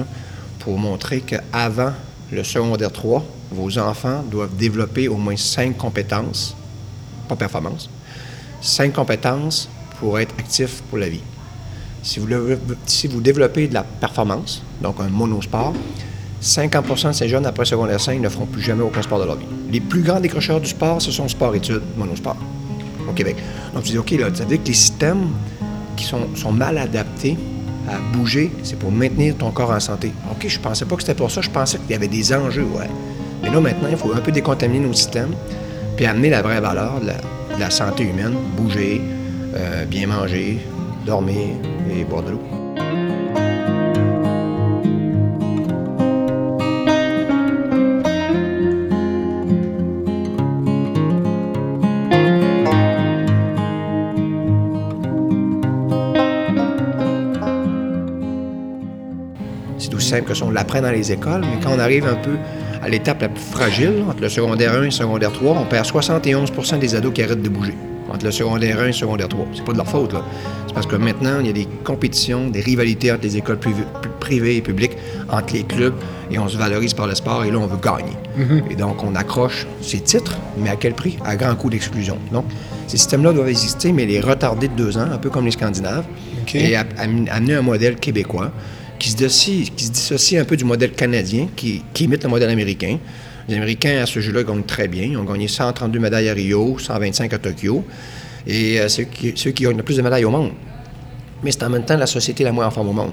pour montrer qu'avant le secondaire 3, vos enfants doivent développer au moins cinq compétences, pas performance, cinq compétences pour être actifs pour la vie. Si vous, développez de la performance, donc un monosport, 50% de ces jeunes après secondaire 5 ne feront plus jamais aucun sport de leur vie. Les plus grands décrocheurs du sport, ce sont sport-études, monosport, au Québec. Donc tu dis, OK, là, ça veut dire que les systèmes qui sont, sont mal adaptés à bouger, c'est pour maintenir ton corps en santé. OK, je pensais pas que c'était pour ça, je pensais qu'il y avait des enjeux, ouais. Mais là, maintenant, il faut un peu décontaminer nos systèmes, puis amener la vraie valeur de la, santé humaine, bouger, euh, bien manger, dormir et boire de l'eau. simple que ça, on l'apprend dans les écoles, mais quand on arrive un peu à l'étape la plus fragile, entre le secondaire 1 et le secondaire 3, on perd 71% des ados qui arrêtent de bouger. Entre le secondaire 1 et le secondaire 3. C'est pas de leur faute, là. C'est parce que maintenant, il y a des compétitions, des rivalités entre les écoles privées et publiques, entre les clubs, et on se valorise par le sport, et là, on veut gagner. Mm-hmm. Et donc, on accroche ces titres, mais à quel prix? À grand coût d'exclusion. Donc, ces systèmes-là doivent exister, mais les retarder de deux ans, un peu comme les Scandinaves, et amener un modèle québécois qui se, dissocie, un peu du modèle canadien, qui, imite le modèle américain. Les Américains, à ce jeu-là, gagnent très bien. Ils ont gagné 132 médailles à Rio, 125 à Tokyo. Et euh, ceux, qui, ceux qui gagnent le plus de médailles au monde. Mais c'est en même temps la société la moins en forme au monde.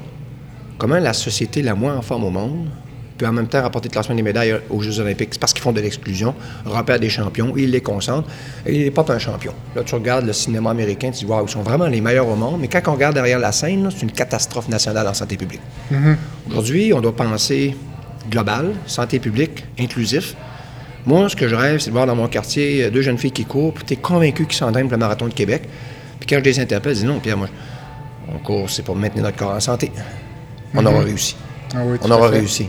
Comment la société la moins en forme au monde puis en même temps rapporter le classement des médailles aux Jeux olympiques. C'est parce qu'ils font de l'exclusion, repèrent des champions, ils les concentrent, et il n'est pas un champion. Là, tu regardes le cinéma américain, tu dis, waouh, ils sont vraiment les meilleurs au monde, mais quand on regarde derrière la scène, c'est une catastrophe nationale en santé publique. Mm-hmm. Aujourd'hui, on doit penser global, santé publique, inclusif. Moi, ce que je rêve, c'est de voir dans mon quartier deux jeunes filles qui courent, puis tu es convaincu qu'ils s'entraînent pour le marathon de Québec. Puis quand je les interpelle, je dis non, Pierre, moi, on court, c'est pour maintenir notre corps en santé. On mm-hmm. aura réussi. Ah on aura réussi.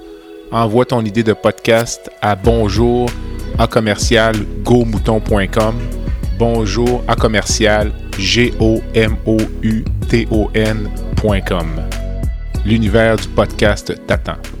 envoie ton idée de podcast à bonjour à commercial bonjour à commercial g. L'univers du podcast t'attend.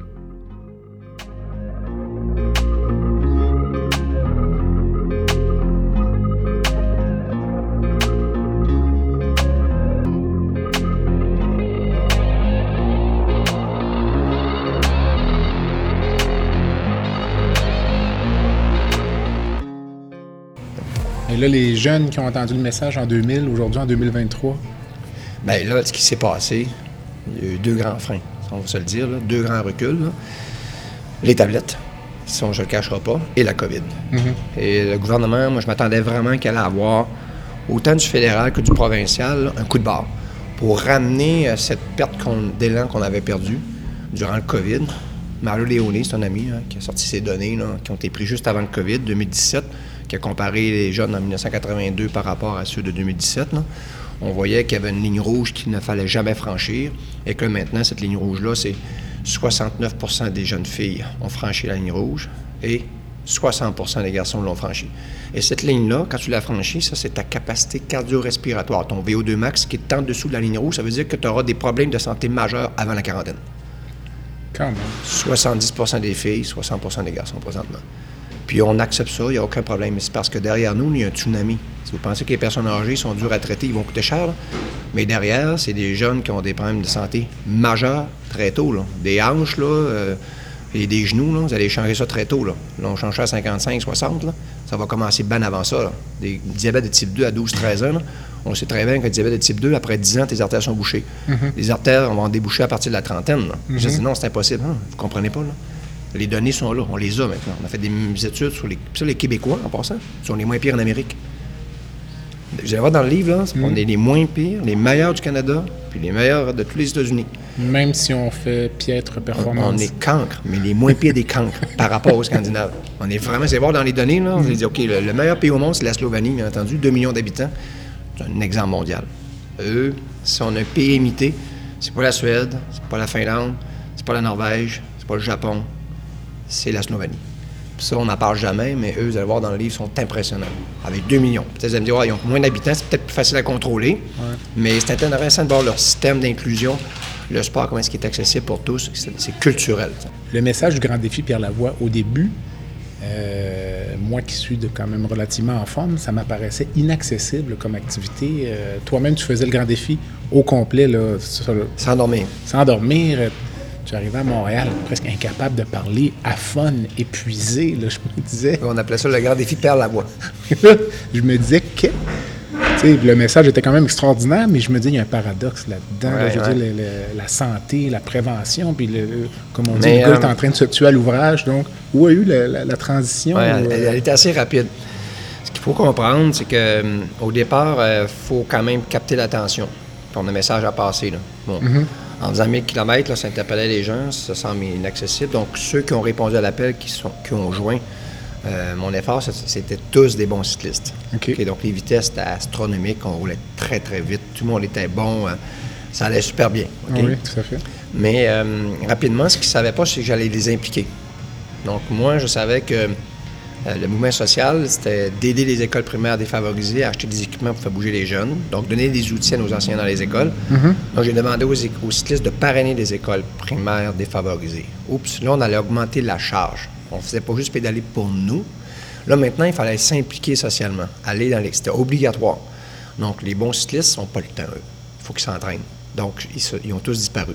Là, les jeunes qui ont entendu le message en 2000, aujourd'hui en 2023? Bien là, ce qui s'est passé, il y a eu deux grands freins, on va se le dire, deux grands reculs. Les tablettes, si on ne le cachera pas, et la COVID. Mm-hmm. Et le gouvernement, moi, je m'attendais vraiment qu'elle allait avoir, autant du fédéral que du provincial, un coup de barre pour ramener euh, cette perte d'élan qu'on avait perdue durant le COVID. Mario Léoné, c'est un ami hein, qui a sorti ces données qui ont été prises juste avant le COVID, 2017 qui a comparé les jeunes en 1982 par rapport à ceux de 2017. on voyait qu'il y avait une ligne rouge qu'il ne fallait jamais franchir et que maintenant, cette ligne rouge-là, c'est 69% des jeunes filles ont franchi la ligne rouge et 60% des garçons l'ont franchi. Et cette ligne-là, quand tu l'as franchie, ça, c'est ta capacité cardio-respiratoire. Ton VO2 max qui est en dessous de la ligne rouge, ça veut dire que tu auras des problèmes de santé majeurs avant la quarantaine. Quand même. 70% des filles, 60% des garçons présentement. Puis on accepte ça, il n'y a aucun problème. C'est parce que derrière nous, il y a un tsunami. Si vous pensez que les personnes âgées sont dures à traiter, ils vont coûter cher. là. Mais derrière, c'est des jeunes qui ont des problèmes de santé majeurs très tôt. là. Des hanches, là, euh, et des genoux, là, vous allez changer ça très tôt. Là, Là, on change ça à 55, 60. Là. Ça va commencer bien avant ça. là. Des diabètes de type 2 à 12, 13 ans. là. On sait très bien que le diabète de type 2, après 10 ans, tes artères sont bouchées. Les artères vont déboucher à partir de la trentaine. là. Je dis non, c'est impossible. Hein, vous comprenez pas. Là. Les données sont là, on les a maintenant. On a fait des études sur les, sur les Québécois, en passant, sont les moins pires en Amérique. Vous allez voir dans le livre, là, on est les moins pires, les meilleurs du Canada, puis les meilleurs de tous les États-Unis. Même si on fait piètre performance. on est cancre, mais les moins pires des cancres *laughs* par rapport aux Scandinaves. On est vraiment, c'est voir dans les données, là, on s'est dit, OK, le, le meilleur pays au monde, c'est la Slovénie, bien entendu, 2 millions d'habitants. C'est un exemple mondial. Eux, si on a un pays imité, c'est pas la Suède, c'est pas la Finlande, c'est pas la Norvège, c'est pas le Japon, c'est la Slovénie. Ça, on n'en parle jamais, mais eux, vous allez voir dans le livre, sont impressionnants. Avec 2 millions. Peut-être vous allez me dire, ils ont moins d'habitants, c'est peut-être plus facile à contrôler, mais c'est intéressant de voir leur système d'inclusion, le sport, comment est-ce qu'il est accessible pour tous, c'est c'est culturel. ça. Le message du grand défi Pierre Lavoie, au début, euh, moi qui suis de quand même relativement en forme, ça m'apparaissait inaccessible comme activité. Euh, Toi-même, tu faisais le grand défi au complet, là, sur le- Sans dormir. sans dormir. Euh, Tu arrivais à Montréal presque incapable de parler, à fun, épuisé. Là, je me disais, On appelait ça le grand défi perdre la voix. *laughs* je me disais que. le message était quand même extraordinaire, mais je me dis, il y a un paradoxe là-dedans. là. Ouais, je veux ouais. dire, le- le- la santé, la prévention, puis le, comme on dit, Mais, le gars est euh, en train de se tuer à l'ouvrage. Donc, où a eu la, la- la transition? Ouais, elle, euh, elle était assez rapide. Ce qu'il faut comprendre, c'est que hum, au départ, il faut quand même capter l'attention. On a un message à passer. Là. Bon. En faisant 1000 km, là, ça interpellait les gens, ça semble inaccessible. Donc, ceux qui ont répondu à l'appel, qui, sont, qui ont joint euh, mon effort, c'était tous des bons cyclistes. OK. OK, donc, les vitesses étaient astronomiques, on roulait très, très vite. Tout le monde était bon. euh, ça allait super bien. Oui, tout à fait. Mais euh, rapidement, ce qu'ils ne savaient pas, c'est que j'allais les impliquer. Donc, moi, je savais que euh, le mouvement social, c'était d'aider les écoles primaires défavorisées à acheter des équipements pour faire bouger les jeunes, donc donner des outils à nos enseignants dans les écoles. Donc, j'ai demandé aux, aux cyclistes de parrainer des écoles primaires défavorisées. Oups, là, on allait augmenter la charge. On ne faisait pas juste pédaler pour nous. Là, maintenant, il fallait s'impliquer socialement, aller dans les... C'était obligatoire. Donc, les bons cyclistes n'ont pas le temps, eux. Il faut qu'ils s'entraînent. Donc, ils, se- ils ont tous disparu.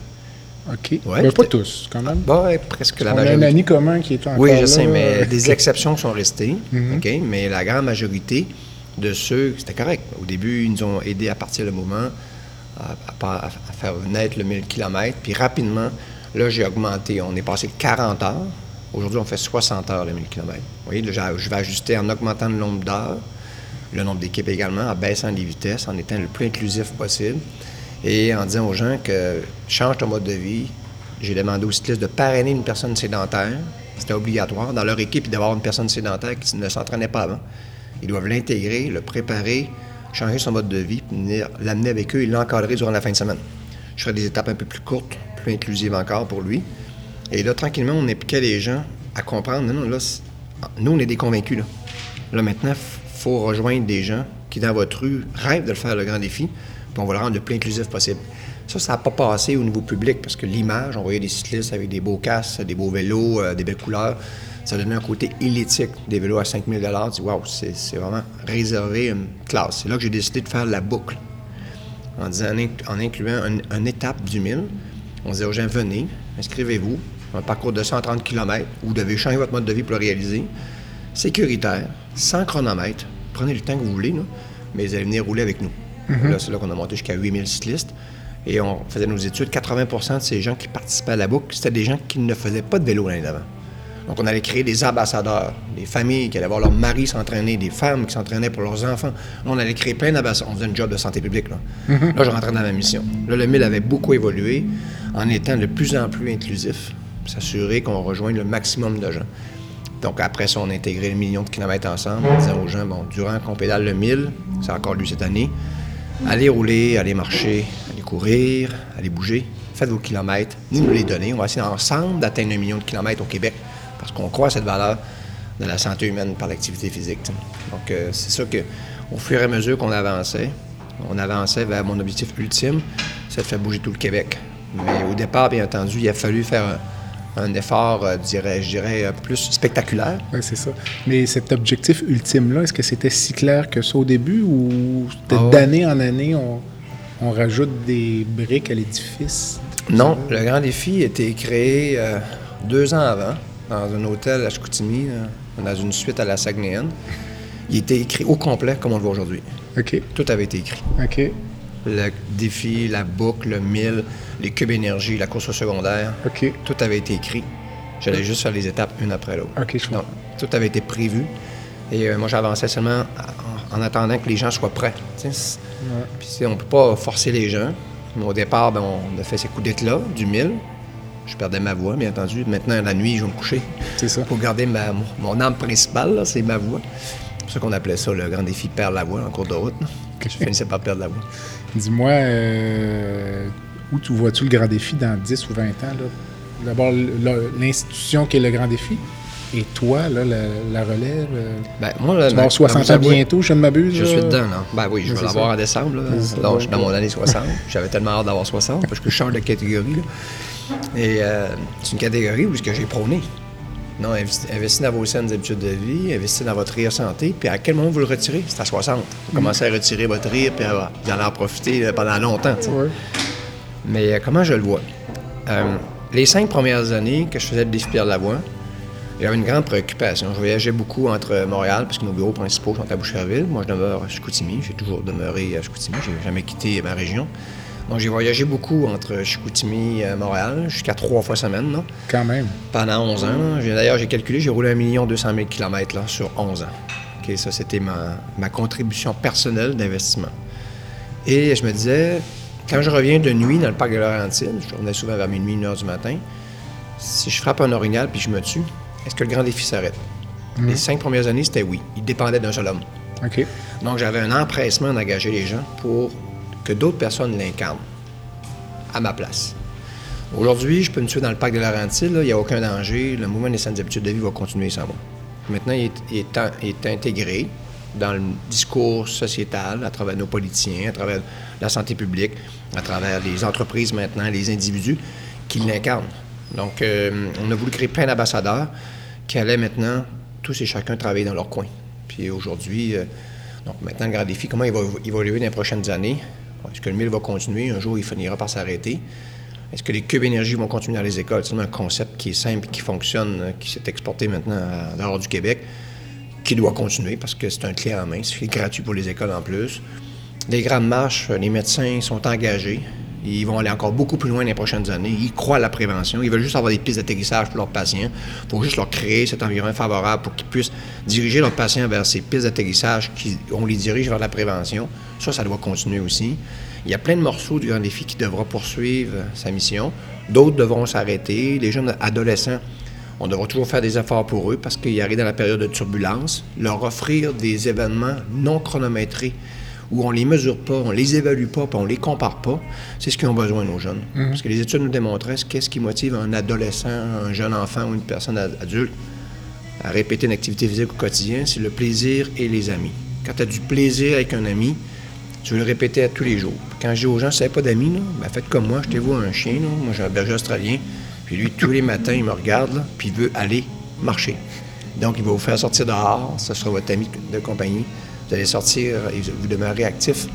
OK. Ouais, Mais pas tous, quand même. Bah, ouais, presque la on a un majorité. ami commun qui est encore Oui, je là, sais, mais euh, des exceptions sont restées. Mhm. OK? Mais la grande majorité de ceux, c'était correct. Au début, ils nous ont aidés à partir le mouvement, à, à par- à faire naître le 1000 km. Puis rapidement, là, j'ai augmenté. On est passé de 40 heures. Aujourd'hui, on fait 60 heures le 1000 km. Vous voyez, là, je vais ajuster en augmentant le nombre d'heures, le nombre d'équipes également, en baissant les vitesses, en étant le plus inclusif possible et en disant aux gens que change ton mode de vie. J'ai demandé aux cyclistes de parrainer une personne sédentaire. C'était obligatoire. Dans leur équipe, il devait y avoir une personne sédentaire qui ne s'entraînait pas avant. Ils doivent l'intégrer, le préparer, changer son mode de vie, puis l'amener avec eux et l'encadrer durant la fin de semaine. Je ferai des étapes un peu plus courtes, plus inclusives encore pour lui. Et là, tranquillement, on impliquait les gens à comprendre, non, là, nous, on est des convaincus, là. Là, maintenant, il faut rejoindre des gens qui, dans votre rue, rêvent de le faire, le grand défi, puis on va le rendre le plus inclusif possible. Ça, ça n'a pas passé au niveau public, parce que l'image, on voyait des cyclistes avec des beaux casques, des beaux vélos, euh, des belles couleurs, ça donnait un côté élitique, des vélos à 5000 Tu dis, waouh, c'est vraiment réservé une classe. C'est là que j'ai décidé de faire la boucle en, disant, en, inc- en incluant un- une étape du 1000. On disait aux gens, venez, inscrivez-vous, un parcours de 130 km, vous devez changer votre mode de vie pour le réaliser, sécuritaire, sans chronomètre, prenez le temps que vous voulez, mais vous allez venir rouler avec nous. Là, c'est là qu'on a monté jusqu'à 8000 cyclistes. Et on faisait nos études, 80% de ces gens qui participaient à la boucle, c'était des gens qui ne faisaient pas de vélo l'année d'avant. Donc, on allait créer des ambassadeurs, des familles qui allaient voir leur mari s'entraîner, des femmes qui s'entraînaient pour leurs enfants. Là, on allait créer plein d'ambassadeurs. On faisait un job de santé publique. Là, là je rentrais dans ma mission. Là, le 1000 avait beaucoup évolué en étant de plus en plus inclusif, s'assurer qu'on rejoigne le maximum de gens. Donc, après ça, on a intégré le million de kilomètres ensemble en disant aux gens, bon, durant qu'on pédale le 1000, c'est encore lu cette année, Allez rouler, allez marcher, allez courir, allez bouger. Faites vos kilomètres. Nous nous les donner. On va essayer ensemble d'atteindre un million de kilomètres au Québec parce qu'on croit à cette valeur de la santé humaine par l'activité physique. Donc, euh, c'est ça que, au fur et à mesure qu'on avançait, on avançait vers mon objectif ultime, c'est de faire bouger tout le Québec. Mais au départ, bien entendu, il a fallu faire un, un effort, euh, dirais, je dirais, euh, plus spectaculaire. Oui, c'est ça. Mais cet objectif ultime-là, est-ce que c'était si clair que ça au début ou Ah ouais. d'année en année, on, on rajoute des briques à l'édifice? Non, le grand défi a été créé euh, deux ans avant, dans un hôtel à Chicoutimi, dans une suite à la Saguenayenne. Il était écrit au complet comme on le voit aujourd'hui. OK. Tout avait été écrit. OK. Le défi, la boucle, le mille, les cubes énergie, la course au secondaire, OK. tout avait été écrit. J'allais juste faire les étapes une après l'autre. OK, je comprends. Non, tout avait été prévu. Et euh, moi, j'avançais seulement en, en attendant que les gens soient prêts. Puis, on ne peut pas forcer les gens. Mais au départ, ben, on a fait ces coups d'éclat du mille. Je perdais ma voix, bien entendu. Maintenant, la nuit, je vais me coucher. C'est ça. Pour garder ma, mon arme principale, là, c'est ma voix. C'est pour ça qu'on appelait ça le grand défi perdre la voix en cours de route. Je finissais par perdre la voix. Dis-moi, euh, où tu vois-tu le grand défi dans 10 ou 20 ans? D'abord, l'institution qui est le grand défi. Et toi, là, la, la relève. euh, Ben, moi, là, tu vas avoir 60 vous ans bientôt, je ne m'abuse. Je suis dedans, là. Ben oui, je vais l'avoir en décembre. Là. Donc, je suis dans mon année 60. *laughs* J'avais tellement hâte d'avoir 60 parce que je change de catégorie. Là. Et euh, c'est une catégorie où ce que j'ai prôné. Non, investi- investissez dans vos saines habitudes de vie, investissez dans votre rire santé, puis à quel moment vous le retirez? C'est à 60. Vous commencez à retirer votre rire, puis à- vous allez en profiter là, pendant longtemps. Mais euh, comment je le vois? Euh, les cinq premières années que je faisais le défi Pierre Lavoie, j'avais une grande préoccupation. Je voyageais beaucoup entre Montréal, parce que nos bureaux principaux sont à Boucherville. Moi, je demeure à Chicoutimi. J'ai toujours demeuré à Chicoutimi. J'ai jamais quitté ma région. Donc, j'ai voyagé beaucoup entre Chicoutimi et Montréal, jusqu'à trois fois semaine, là, Quand même. pendant 11 ans. D'ailleurs, j'ai calculé, j'ai roulé 1 200 000 km là, sur 11 ans. OK, ça, c'était ma, ma contribution personnelle d'investissement. Et je me disais, quand je reviens de nuit dans le parc de Laurentides, je revenais souvent vers minuit, 1 heure du matin, si je frappe un orignal puis je me tue, est-ce que le grand défi s'arrête? Les cinq premières années, c'était oui. Il dépendait d'un seul homme. OK. Donc, j'avais un empressement d'engager les gens pour que d'autres personnes l'incarnent à ma place. Aujourd'hui, je peux me tuer dans le parc de Laurentides, il n'y a aucun danger. Le mouvement des saines habitudes de vie va continuer sans moi. Maintenant, il est intégré dans le discours sociétal, à travers nos politiciens, à travers la santé publique, à travers les entreprises maintenant, les individus qui l'incarnent. Donc, euh, on a voulu créer plein d'ambassadeurs qui allaient maintenant, tous et chacun, travailler dans leur coin. Puis aujourd'hui, euh, donc maintenant, le grand défi, comment il va évoluer dans les prochaines années? Est-ce que le mille va continuer? Un jour, il finira par s'arrêter. Est-ce que les cubes énergie vont continuer dans les écoles? C'est un concept qui est simple, qui fonctionne, euh, qui s'est exporté maintenant à dehors du Québec, qui doit continuer parce que c'est un clé en main. C'est gratuit pour les écoles en plus. Les grandes marches, les médecins sont engagés. Ils vont aller encore beaucoup plus loin dans les prochaines années. Ils croient à la prévention. Ils veulent juste avoir des pistes d'atterrissage pour leurs patients. Il faut juste leur créer cet environnement favorable pour qu'ils puissent diriger leurs patients vers ces pistes d'atterrissage qui, on les dirige vers la prévention. Ça, ça doit continuer aussi. Il y a plein de morceaux du grand défi qui devra poursuivre euh, sa mission. D'autres devront s'arrêter. Les jeunes adolescents, on devra toujours faire des efforts pour eux parce qu'ils arrivent dans la période de turbulence. Leur offrir des événements non chronométrés où on les mesure pas, on les évalue pas, puis on les compare pas, c'est ce qu'ils ont besoin, nos jeunes. Parce que les études nous démontraient ce qu'est-ce qui motive un adolescent, un jeune enfant ou une personne ad- adulte à répéter une activité physique au quotidien, c'est le plaisir et les amis. Quand tu as du plaisir avec un ami, tu veux le répéter à tous les jours. Quand je dis aux gens, si vous n'avez pas d'amis, là, ben faites comme moi, jetez-vous un chien. là. Moi, j'ai un berger australien. Puis lui, tous les matins, il me regarde, puis il veut aller marcher. Donc, il va vous faire sortir dehors. Ce sera votre ami de compagnie. Vous allez sortir et vous- demeurez actif.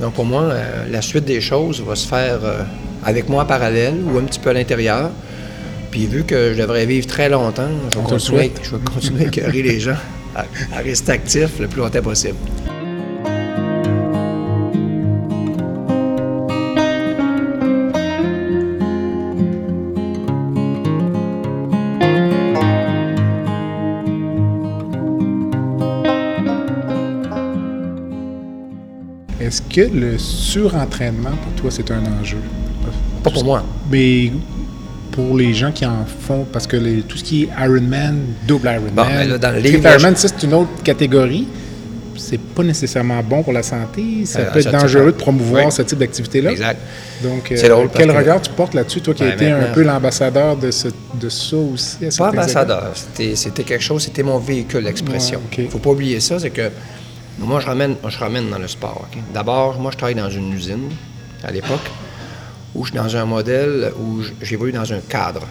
Donc, pour moi, euh, la suite des choses va se faire euh, avec moi en parallèle ou un petit peu à l'intérieur. Puis, vu que je devrais vivre très longtemps, je vais continuer, souhaite. je vais continuer à écœurer les gens à, à rester actifs le plus longtemps possible. Est-ce que le surentraînement, pour toi, c'est un enjeu? Pas pour moi. Mais pour les gens qui en font, parce que les- tout ce qui est Ironman, double Ironman, Bon, ben là, dans le triple livre, Ironman, ça, c'est une autre catégorie. c'est pas nécessairement bon pour la santé. Ça Euh, peut être dangereux de promouvoir oui. ce type d'activité-là. Exact. Donc, euh, drôle quel que- regard tu portes là-dessus, toi qui as été un peu l'ambassadeur de, ce, de ça aussi? à Pas ambassadeur, c'était, quelque chose, c'était mon véhicule d'expression. Ouais, ok. faut pas oublier ça, c'est que moi, je ramène, je ramène dans le sport. D'abord, moi, je travaille dans une usine à l'époque où je suis dans un modèle où j'évolue dans un cadre.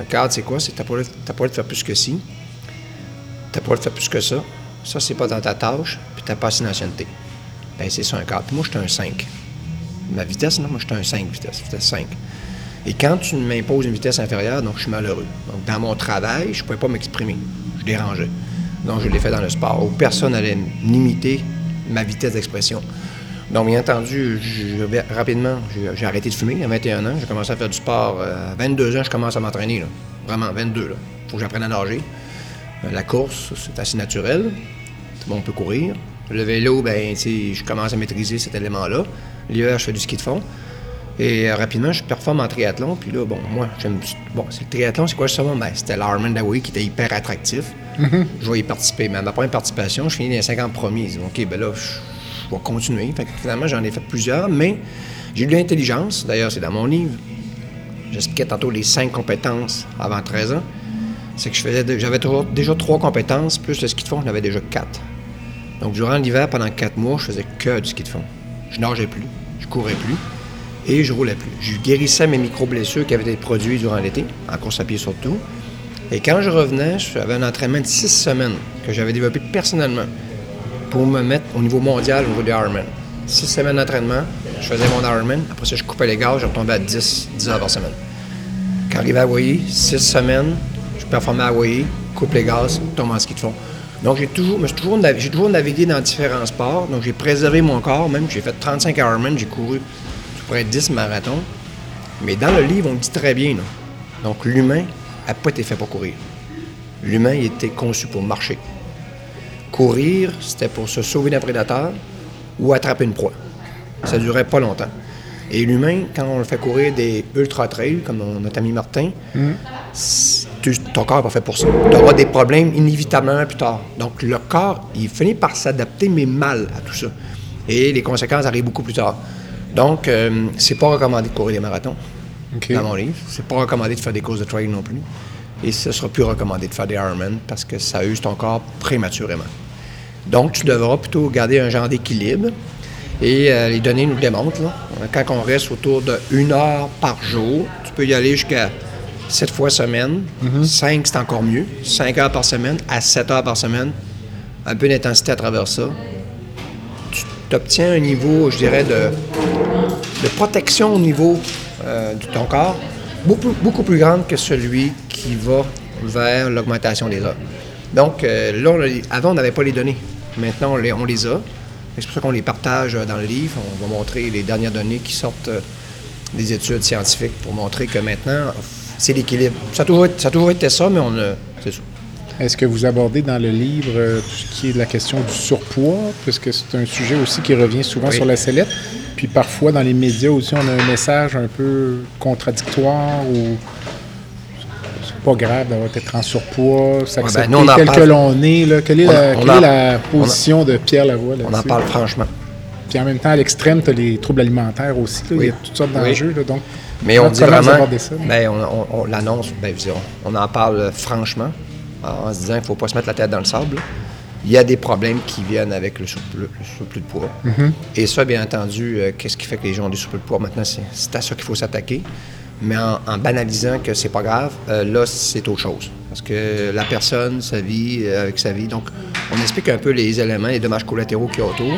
Un cadre, c'est quoi? C'est que tu n'as pas, le- de faire plus que ci, tu n'as pas le droit de faire plus que ça, ça, c'est pas dans ta tâche, puis tu n'as pas assez d'ancienneté. Ben, c'est ça un cadre. Puis moi, je suis un 5. Ma vitesse, non, moi, je suis un 5 vitesse, vitesse 5. Et quand tu m'imposes une vitesse inférieure, donc je suis malheureux. Donc, dans mon travail, je ne pouvais pas m'exprimer. Je dérangeais. Donc, je l'ai fait dans le sport, où personne n'allait limiter ma vitesse d'expression. Donc, bien entendu, rapidement, j'ai- arrêté de fumer à 21 ans. J'ai commencé à faire du sport. euh, À 22 ans, je commence à m'entraîner. Vraiment, 22. Il faut que j'apprenne à nager. Euh, La course, c'est assez naturel. Le monde peut courir. Le vélo, ben, je commence à maîtriser cet élément-là. L'hiver, je fais du ski de fond. Et euh, rapidement, je performe en triathlon. Puis là, bon, moi, j'aime. Bon, c'est le triathlon, c'est quoi justement? Ben, c'était l'Ironman d'Hawaii qui était hyper attractif. Je vais y participer. Mais à ma première participation, je finis les 50 premiers. OK, ben là, je, vais continuer. Fait que finalement, j'en ai fait plusieurs, mais j'ai eu de l'intelligence. D'ailleurs, c'est dans mon livre. J'expliquais tantôt les cinq compétences avant 13 ans. C'est que je faisais, j'avais déjà trois compétences, plus le ski de fond, j'en avais déjà quatre. Donc, durant l'hiver, pendant quatre mois, je faisais que du ski de fond. Je nageais plus, je courais plus et je roulais plus. Je guérissais mes micro-blessures qui avaient été produites durant l'été, en course à pied surtout. Et quand je revenais, j'avais un entraînement de six semaines que j'avais développé personnellement pour me mettre au niveau mondial, au niveau du Ironman. Six semaines d'entraînement, je faisais mon Ironman. Après ça, je coupais les gaz, je retombais à 10, 10 heures par semaine. Quand j'arrivais à Hawaii, six semaines, je performais à Hawaii, coupe les gaz, tombe en ski de fond. Donc, j'ai toujours, j'ai toujours navigué dans différents sports. Donc, j'ai préservé mon corps. Même, j'ai fait 35 Ironman, j'ai couru près 10 marathons. Mais dans le livre, on le dit très bien. Donc, l'humain n'a pas été fait pour courir. L'humain, il était conçu pour marcher. Courir, c'était pour se sauver d'un prédateur ou attraper une proie. Ça durait pas longtemps. Et l'humain, quand on le fait courir des ultra-trails, comme notre ami Martin, tu- ton corps n'est pas fait pour ça. Tu auras des problèmes inévitablement plus tard. Donc, le corps, il finit par s'adapter, mais mal à tout ça. Et les conséquences arrivent beaucoup plus tard. Donc, euh, c'est pas recommandé de courir des marathons dans mon livre. C'est pas recommandé de faire des courses de trail non plus. Et ce sera plus recommandé de faire des Ironman parce que ça use ton corps prématurément. Donc, tu devras plutôt garder un genre d'équilibre. Et euh, les données nous démontrent. là. Quand on reste autour de une heure par jour, tu peux y aller jusqu'à sept fois semaine. Cinq, c'est encore mieux. Cinq heures par semaine à sept heures par semaine. Un peu d'intensité à travers ça. Tu obtiens un niveau, je dirais, de, de protection au niveau euh, de ton corps beaucoup, beaucoup plus grande que celui qui va vers l'augmentation des heures. Donc, euh, là, avant, on n'avait pas les données. Maintenant, on les, a. C'est pour ça qu'on les partage euh, dans le livre. On va montrer les dernières données qui sortent des études scientifiques pour montrer que maintenant, c'est l'équilibre. Ça ça a toujours été ça, mais on a. C'est ça. Est-ce que vous abordez dans le livre euh, tout ce qui est de la question du surpoids, puisque c'est un sujet aussi qui revient souvent Oui. sur la sellette, puis parfois dans les médias aussi on a un message un peu contradictoire ou c'est pas grave d'avoir été en surpoids, s'accepter nous, on en tel parle. que l'on est. Là. Quelle est, On- la, on quelle en- est la en- position de Pierre Lavoie là-dessus? On en parle franchement. Puis en même temps, à l'extrême, tu as les troubles alimentaires aussi. là. Il y a toutes sortes d'enjeux. Donc, Mais on dit vraiment. ça? Ben, on, on- on l'annonce, ben, on en parle franchement, en se disant qu'il ne faut pas se mettre la tête dans le sable. Il y a des problèmes qui viennent avec le surplus, le surplus de poids. Et ça, bien entendu, euh, qu'est-ce qui fait que les gens ont des surplus de poids? Maintenant? C'est à ça qu'il faut s'attaquer. Mais en, en banalisant que c'est pas grave, euh, là, c'est autre chose. Parce que la personne, sa vie, euh, avec sa vie. Donc, on explique un peu les éléments, les dommages collatéraux qu'il y a autour.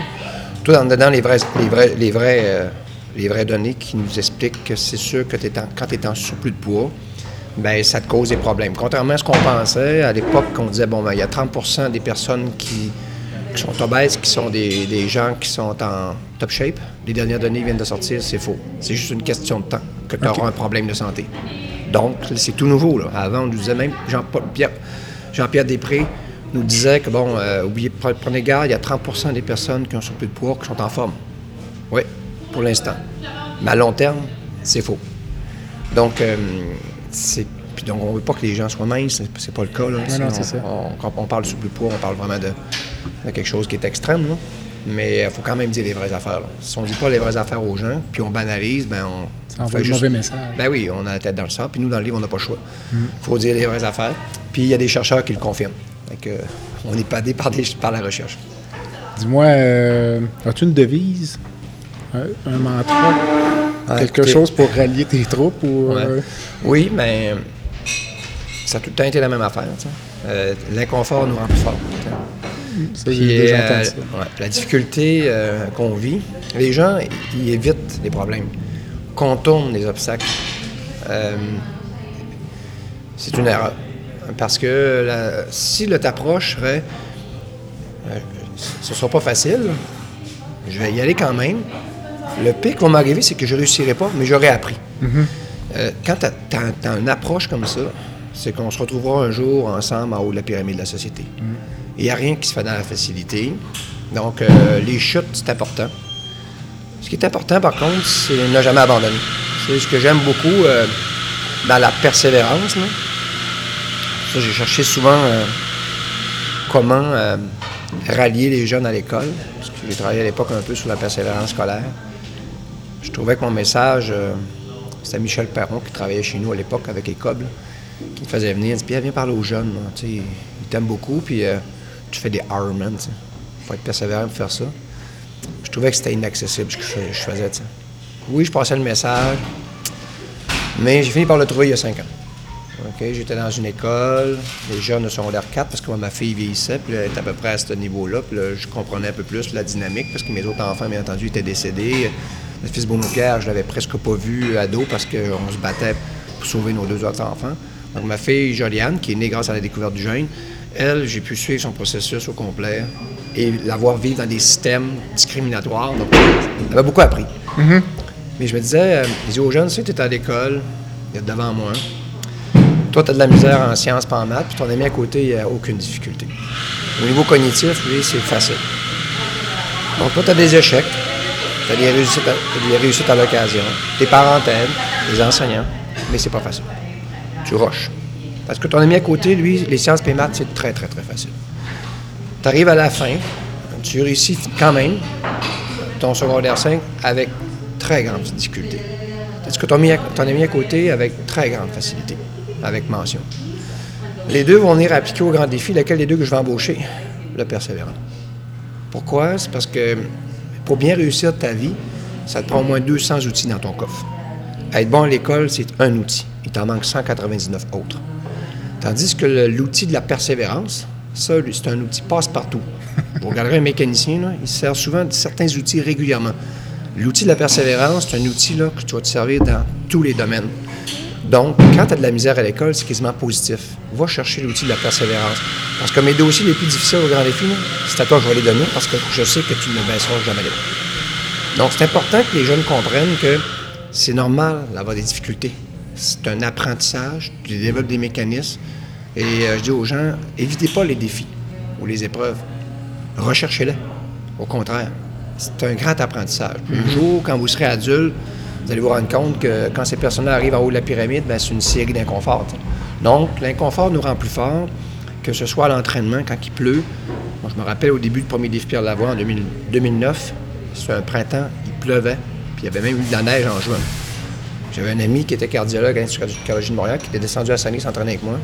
Tout en dedans les vrais, les vrais, les vrais, les vraies données qui nous expliquent que c'est sûr que en- quand tu es en surplus de poids, ben ça te cause des problèmes. Contrairement à ce qu'on pensait, à l'époque, on disait, bon, ben, il y a 30% des personnes qui, qui sont obèses, qui sont des, des gens qui sont en top shape. Les dernières données viennent de sortir, c'est faux. C'est juste une question de temps que tu auras un problème de santé. Donc, c'est tout nouveau. Là. Avant, on nous disait même, Jean-Paul Pierre, Jean-Pierre Després nous disait que, bon, euh, oubliez, pre- prenez garde, il y a 30% des personnes qui ont surplus de poids qui sont en forme. Oui, pour l'instant. Mais à long terme, c'est faux. Donc, euh, c'est. Puis donc, on veut pas que les gens soient minces, c'est- pas le cas. Là. non, ça. on- quand on parle surplus de poids, on parle vraiment de quelque chose qui est extrême, là. Mais il faut quand même dire les vraies affaires. là. Si on ne dit pas les vraies affaires aux gens, puis on banalise, ben on. Ça on fait le mauvais message. Ben oui, on a la tête dans le sang, puis nous, dans le livre, on n'a pas le choix. Il faut dire les vraies affaires. Puis il y a des chercheurs qui le confirment. Fait que, euh, on est padé par, des, par la recherche. Dis-moi, euh, as-tu une devise? Un, un mantra? Ah, Quelque écoutez- chose pour rallier tes troupes? Ou, Ouais. euh, Oui, mais ça a tout le temps été la même affaire. Euh, L'inconfort nous rend plus forts. ça, Puis, euh, entendu ça. ouais, la difficulté qu'on vit, les gens, ils évitent les problèmes, contournent les obstacles. C'est une erreur. Parce que la- si le t'approche serait, ce ne sera pas facile, je vais y aller quand même. Le pire qui va m'arriver, c'est que je ne réussirai pas, mais j'aurai appris. Euh, quand tu as, une approche comme ça, c'est qu'on se retrouvera un jour ensemble en haut de la pyramide de la société. Il n'y a rien qui se fait dans la facilité. Donc, euh, les chutes, c'est important. Ce qui est important, par contre, c'est ne jamais abandonner. C'est ce que j'aime beaucoup euh, dans la persévérance. là. Ça, j'ai cherché souvent comment rallier les jeunes à l'école. Parce que j'ai travaillé à l'époque un peu sur la persévérance scolaire. Je trouvais que mon message, euh, c'était Michel Perron qui travaillait chez nous à l'époque avec Écoble, qui me faisait venir. Il dit Pierre, viens parler aux jeunes. là. Tu sais, ils t'aiment beaucoup, puis euh, tu fais des Ironman. Il faut être persévérant pour faire ça. Je trouvais que c'était inaccessible ce que je fais- je faisais. Oui, je passais le message, mais j'ai fini par le trouver il y a cinq ans. J'étais dans une école, les jeunes de secondaire 4, parce que moi, ma fille vieillissait, puis elle était à peu près à ce niveau-là, puis là, je comprenais un peu plus la dynamique, parce que mes autres enfants, bien entendu, étaient décédés. Le fils Bonneau-Pierre, je l'avais presque pas vu ado, parce qu'on se battait pour sauver nos deux autres enfants. Donc, ma fille Joliane, qui est née grâce à la découverte du gène, elle, j'ai pu suivre son processus au complet et la voir vivre dans des systèmes discriminatoires. Donc, elle m'a beaucoup appris. Mais je me disais, euh, je dis aux jeunes, si tu es à l'école, il est devant moi. Toi, tu as de la misère en sciences, pas en maths, puis ton ami à côté, il n'y a aucune difficulté. Au niveau cognitif, lui, c'est facile. Donc, toi, tu as des échecs, tu as des réussites à, t'as des réussites à l'occasion, tes parents t'aident, les enseignants, mais c'est pas facile. Tu rushes. Parce que ton ami à côté, lui, les sciences et maths, c'est très, très, très facile. Tu arrives à la fin, tu réussis quand même ton secondaire 5 avec très grande difficulté. Est-ce que ton ami, à, ton ami à côté avec très grande facilité, avec mention? Les deux vont venir appliquer au grand défi, lequel des deux que je vais embaucher? Le persévérant. Pourquoi? C'est parce que pour bien réussir ta vie, ça te prend au moins 200 outils dans ton coffre. Être bon à l'école, c'est un outil. Il t'en manque 199 autres. Tandis que l'outil de la persévérance, ça, c'est un outil passe-partout. *laughs* Vous regarderez un mécanicien, là, il sert souvent de certains outils régulièrement. L'outil de la persévérance, c'est un outil là, que tu vas te servir dans tous les domaines. Donc, quand tu as de la misère à l'école, c'est quasiment positif. Va chercher l'outil de la persévérance. Parce que mes dossiers les plus difficiles au grand défi, c'est à toi que je vais les donner parce que je sais que tu ne baisseras jamais les. Donc, c'est important que les jeunes comprennent que c'est normal d'avoir des difficultés. C'est un apprentissage, tu développes des mécanismes. Et euh, je dis aux gens, évitez pas les défis ou les épreuves. Recherchez-les. Au contraire, c'est un grand apprentissage. Un jour, quand vous serez adulte, vous allez vous rendre compte que quand ces personnes arrivent en haut de la pyramide, ben, c'est une série d'inconforts. Donc, l'inconfort nous rend plus forts, que ce soit à l'entraînement, quand il pleut. Moi, je me rappelle au début du premier défi Pierre Lavoie en 2000 2009, c'était un printemps, il pleuvait, puis il y avait même eu de la neige en juin. J'avais un ami qui était cardiologue à l'Institut de cardiologie de Montréal, qui était descendu à Saguenay s'entraîner avec moi.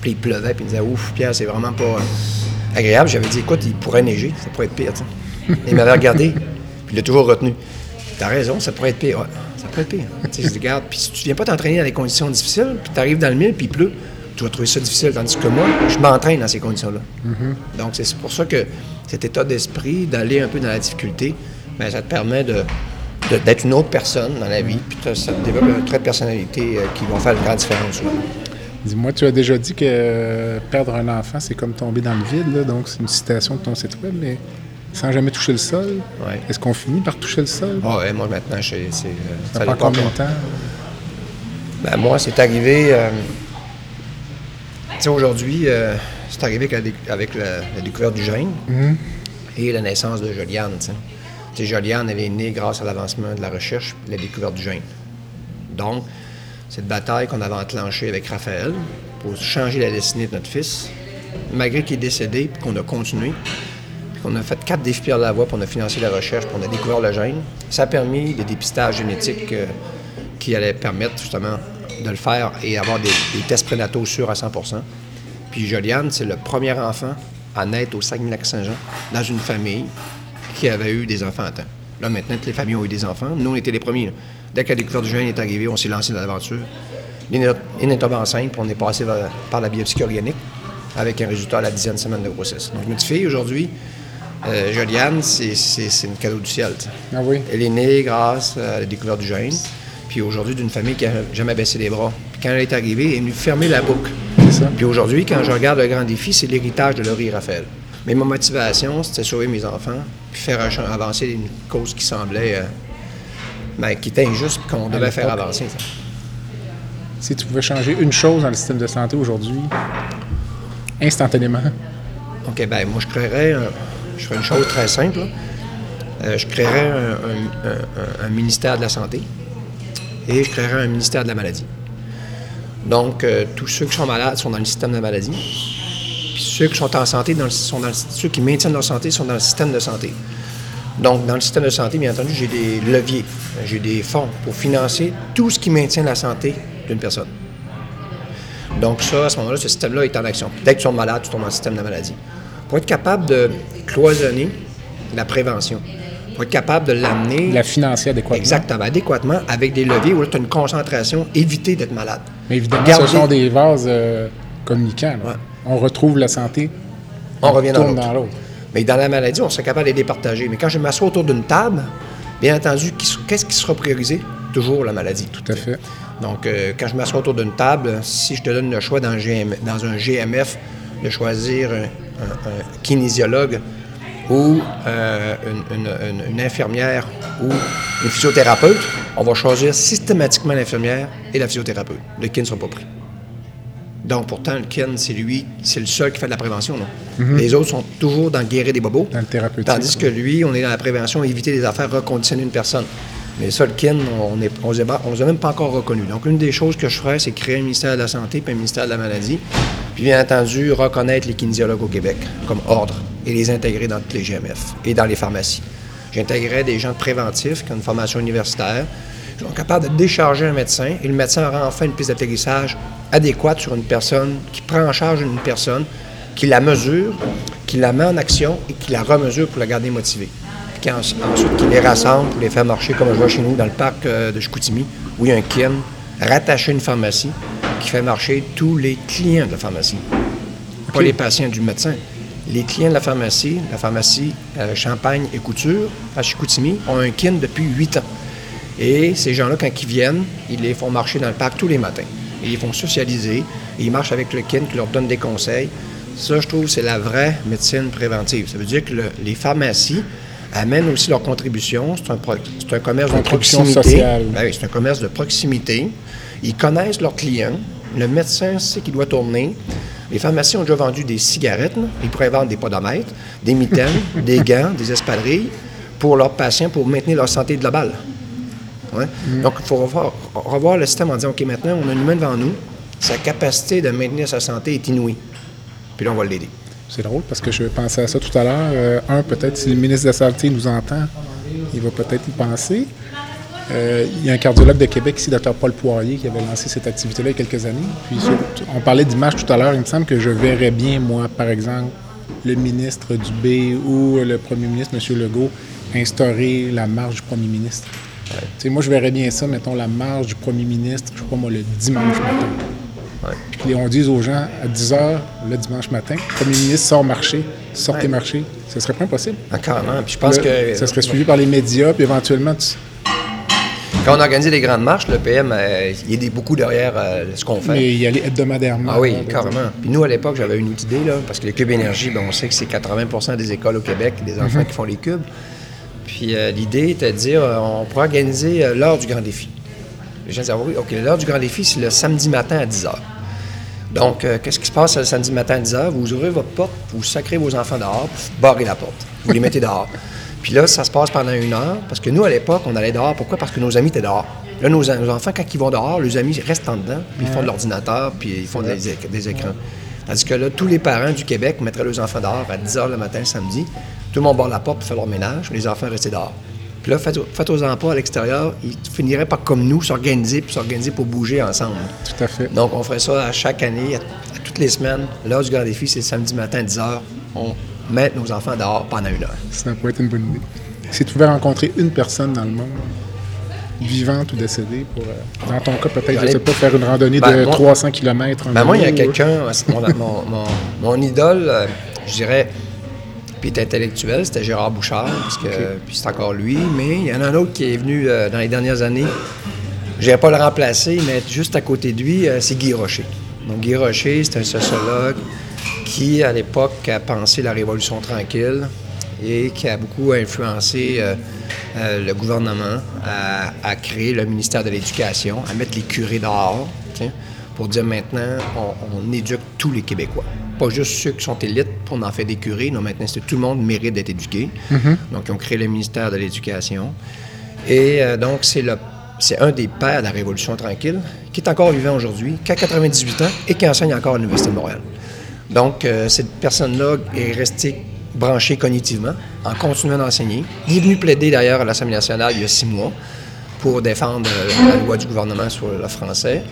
Puis il pleuvait, puis il me disait Ouf, Pierre, c'est vraiment pas euh, agréable. J'avais dit Écoute, il pourrait neiger, ça pourrait être pire. il m'avait regardé, puis il a toujours retenu. T'as raison, ça pourrait être pire. Ouais, ça pourrait être pire. *laughs* Je dis Regarde, puis si tu viens pas t'entraîner dans des conditions difficiles, puis tu arrives dans le mille, puis il pleut, tu vas trouver ça difficile. Tandis que moi, je m'entraîne dans ces conditions-là. Donc, c'est pour ça que cet état d'esprit, d'aller un peu dans la difficulté, ben, ça te permet de d'être une autre personne dans la vie, puis t'as- ça te développe un trait de personnalité euh, qui vont faire une grande différence. Dis-moi, tu as déjà dit que euh, perdre un enfant, c'est comme tomber dans le vide, là, donc c'est une citation de ton site web, mais sans jamais toucher le sol? Ouais. Est-ce qu'on finit par toucher le sol? Ah ouais, moi maintenant, c'est. euh, ça ça prend combien de temps? Ben, moi, c'est arrivé. euh, tu sais, aujourd'hui, euh, c'est arrivé avec, la, dé- avec la- la découverte du gène et la naissance de Joliane. Tu sais. Joliane, elle est née grâce à l'avancement de la recherche et la découverte du gène. Donc, cette bataille qu'on avait enclenchée avec Raphaël pour changer la destinée de notre fils, malgré qu'il est décédé, puis qu'on a continué, qu'on a fait quatre défis Pierre Lavoie, puis on a financé la recherche, puis on a découvert le gène, ça a permis des dépistages génétiques euh, qui allaient permettre justement de le faire et avoir des, tests prénataux sûrs à 100% Puis Joliane, c'est le premier enfant à naître au Saguenay-Lac-Saint-Jean dans une famille qui avait eu des enfants à temps. Là, maintenant, toutes les familles ont eu des enfants. Nous, on était les premiers. Dès que la découverte du gène est arrivée, on s'est lancé dans l'aventure. Lynn est enceinte, puis on est passé par la biopsie organique avec un résultat à la dixième semaine de grossesse. Donc, notre fille, aujourd'hui, euh, Joliane, c'est c'est- c'est une cadeau du ciel. Ah oui? Elle est née grâce à la découverte du gène, puis aujourd'hui, d'une famille qui n'a jamais baissé les bras. Puis quand elle est arrivée, elle est venue fermer la boucle. C'est ça. Puis aujourd'hui, quand je regarde le grand défi, c'est l'héritage de Laurie et Raphaël. Mais ma motivation, c'était sauver mes enfants, puis faire avancer une cause qui semblait. euh, ben, qui était injuste, qu'on devait faire avancer. ça. Si tu pouvais changer une chose dans le système de santé aujourd'hui, instantanément, OK, ben moi, je créerais. un- je ferais une chose très simple. Euh, je créerais un, ministère de la Santé et je créerais un ministère de la Maladie. Donc, euh, tous ceux qui sont malades sont dans le système de la maladie. Puis ceux qui sont en santé, sont dans le- ceux qui maintiennent leur santé sont dans le système de santé. Donc, dans le système de santé, bien entendu, j'ai des leviers, j'ai des fonds pour financer tout ce qui maintient la santé d'une personne. Donc ça, à ce moment-là, ce système-là est en action. Dès que tu tombes malade, tu tombes dans le système de la maladie. Pour être capable de cloisonner la prévention, pour être capable de l'amener la financer adéquatement. exactement, adéquatement, avec des leviers où tu as une concentration, éviter d'être malade. Mais évidemment, Garder- ce sont des vases euh, communicants. Ouais. On retrouve la santé, On revient dans l'autre. Mais dans la maladie, on serait capable de les départager. Mais quand je m'assois autour d'une table, bien entendu, qu'est-ce qui sera priorisé? Toujours la maladie. Tout à fait. Donc, euh, quand je m'assois autour d'une table, si je te donne le choix dans, le GM dans un GMF de choisir un, kinésiologue ou euh, une, une- une- une infirmière ou une physiothérapeute, on va choisir systématiquement l'infirmière et la physiothérapeute. Le kin ne sera pas pris. Donc, pourtant, le kin, c'est lui, c'est le seul qui fait de la prévention. non? Les autres sont toujours dans le guérir des bobos. Dans le thérapeutique. Tandis que lui, on est dans la prévention, éviter les affaires, reconditionner une personne. Mais ça, le kin, on ne on les a on les a même pas encore reconnu. Donc, une des choses que je ferais, c'est créer un ministère de la Santé puis un ministère de la Maladie. Puis, bien entendu, reconnaître les kinésiologues au Québec comme ordre et les intégrer dans tous les GMF et dans les pharmacies. J'intégrerais des gens de préventif qui ont une formation universitaire, qui sont capables de décharger un médecin et le médecin aura enfin une piste d'atterrissage adéquate sur une personne, qui prend en charge une personne, qui la mesure, qui la met en action et qui la remesure pour la garder motivée. Puis ensuite, qui les rassemble pour les faire marcher, comme je vois chez nous dans le parc euh, de Chicoutimi, où il y a un kin rattaché à une pharmacie qui fait marcher tous les clients de la pharmacie. Pas les patients du médecin. Les clients de la pharmacie, la pharmacie euh, Champagne et Couture à Chicoutimi, ont un kin depuis huit ans. Et ces gens-là, quand ils viennent, ils les font marcher dans le parc tous les matins. Et ils font socialiser, et ils marchent avec le kin qui leur donne des conseils. Ça, je trouve, c'est la vraie médecine préventive. Ça veut dire que le- les pharmacies amènent aussi leur contribution. C'est un, pro- un commerce de proximité. Ben oui, c'est un commerce de proximité. Ils connaissent leurs clients. Le médecin sait qu'il doit tourner. Les pharmacies ont déjà vendu des cigarettes. là. Ils pourraient vendre des podomètres, des mitaines, *laughs* des gants, des espadrilles pour leurs patients pour maintenir leur santé globale. Ouais. Donc, il faut revoir, revoir le système en disant, OK, maintenant, on a un humain devant nous. Sa capacité de maintenir sa santé est inouïe. Puis là, on va l'aider. C'est drôle parce que je pensais à ça tout à l'heure. Euh, un, peut-être si le ministre de la Santé nous entend, il va peut-être y penser. Euh, il y a un cardiologue de Québec ici, Dr Paul Poirier, qui avait lancé cette activité-là il y a quelques années. Puis on parlait d'image tout à l'heure. Il me semble que je verrais bien, moi, par exemple, le ministre Dubé ou le premier ministre, M. Legault, instaurer la marche du premier ministre. Moi, je verrais bien ça, mettons, la marche du premier ministre, je sais pas moi, le dimanche matin. Puis on dit aux gens à 10 h le dimanche matin, le premier ministre sort marcher, sortez Ouais. marcher. Ce serait pas impossible. Ah, carrément. Puis je pense que. ça serait suivi par les médias, puis éventuellement, tu- Quand on organise des grandes marches, le PM, euh, il est beaucoup derrière euh, ce qu'on fait. mais y aller hebdomadairement. Ah oui, là, carrément. Puis nous, à l'époque, j'avais une autre idée, là, parce que les cubes énergie, ben, on sait que c'est 80% des écoles au Québec, des enfants Mhm. qui font les cubes. Puis euh, l'idée était de dire, euh, on pourrait organiser l'heure du grand défi. Les gens disaient, ah oui, OK, l'heure du grand défi, c'est le samedi matin à 10 h. Donc, euh, qu'est-ce qui se passe le samedi matin à 10 h? Vous ouvrez votre porte, vous sacrez vos enfants dehors, vous barrez la porte. Vous les mettez dehors. Puis là, ça se passe pendant une heure, parce que nous, à l'époque, on allait dehors. Pourquoi? Parce que nos amis étaient dehors. Là, nos, nos enfants, quand ils vont dehors, les amis restent en dedans, puis ils font de l'ordinateur, puis ils font des, éc- des écrans. Tandis que là, tous les parents du Québec mettraient leurs enfants dehors à 10 h le matin, samedi. Tout le monde barre la porte pour faire leur ménage, les enfants restaient dehors. Puis là, faites, aux emplois à l'extérieur, ils finiraient par, comme nous, s'organiser, puis s'organiser pour bouger ensemble. Tout à fait. Donc, on ferait ça à chaque année, à, à toutes les semaines. L'heure du des filles, c'est le samedi matin à 10 h. On met nos enfants dehors pendant une heure. Ça pourrait être une bonne idée. Si tu pouvais rencontrer une personne dans le monde, vivante ou décédée, pour, euh, dans ton cas, peut-être, je Allez. sais pas, faire une randonnée Ben, de moi- 300 km. Ben moi, il y a quelqu'un, mon, mon, mon- mon idole, euh, je dirais, puis est intellectuel, c'était Gérard Bouchard, parce que, puis c'est encore lui, mais il y en a un autre qui est venu euh, dans les dernières années. Je n'irai pas le remplacer, mais juste à côté de lui, euh, c'est Guy Rocher. Donc Guy Rocher, c'est un sociologue qui, à l'époque, a pensé la Révolution tranquille et qui a beaucoup influencé euh, euh, le gouvernement à, à créer le ministère de l'Éducation, à mettre les curés dehors, tiens, pour dire maintenant, on, on éduque tous les Québécois. Pas juste ceux qui sont élites, on en fait des curés. Non, maintenant, c'est tout le monde mérite d'être éduqué. Donc, ils ont créé le ministère de l'Éducation. Et euh, donc, c'est le c'est un des pères de la Révolution tranquille, qui est encore vivant aujourd'hui, qui a 98 ans et qui enseigne encore à l'Université de Montréal. Donc, euh, cette personne-là est restée branchée cognitivement en continuant d'enseigner. Il est venu plaider d'ailleurs à l'Assemblée nationale il y a six mois pour défendre euh, la loi du gouvernement sur le français.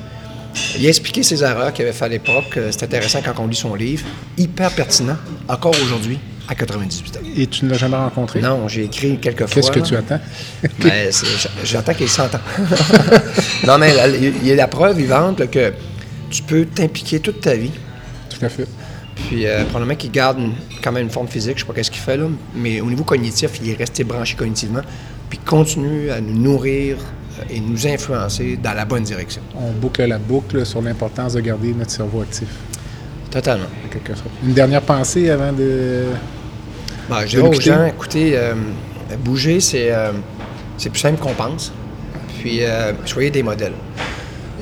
Il a expliqué ses erreurs qu'il avait fait à l'époque. Euh, C'est intéressant quand on lit son livre. Hyper pertinent, encore aujourd'hui, à 98 ans. Et tu ne l'as jamais rencontré? Non, j'ai écrit quelques fois. Qu'est-ce que tu attends? *laughs* Ben, J'attends qu'il s'entend. *laughs* non, mais il y a la preuve vivante là, que tu peux t'impliquer toute ta vie. Tout à fait. Puis, euh, probablement qu'il garde une- quand même une forme physique, je sais pas qu'est-ce qu'il fait là, mais au niveau cognitif, il est resté branché cognitivement, puis continue à nous nourrir euh, et nous influencer dans la bonne direction. On boucle la boucle sur l'importance de garder notre cerveau actif, Totalement. en quelque sorte. Une dernière pensée avant de... Ben, je dirais aux gens, écoutez, euh, bouger, c'est euh, c'est plus simple qu'on pense. Puis, soyez des modèles.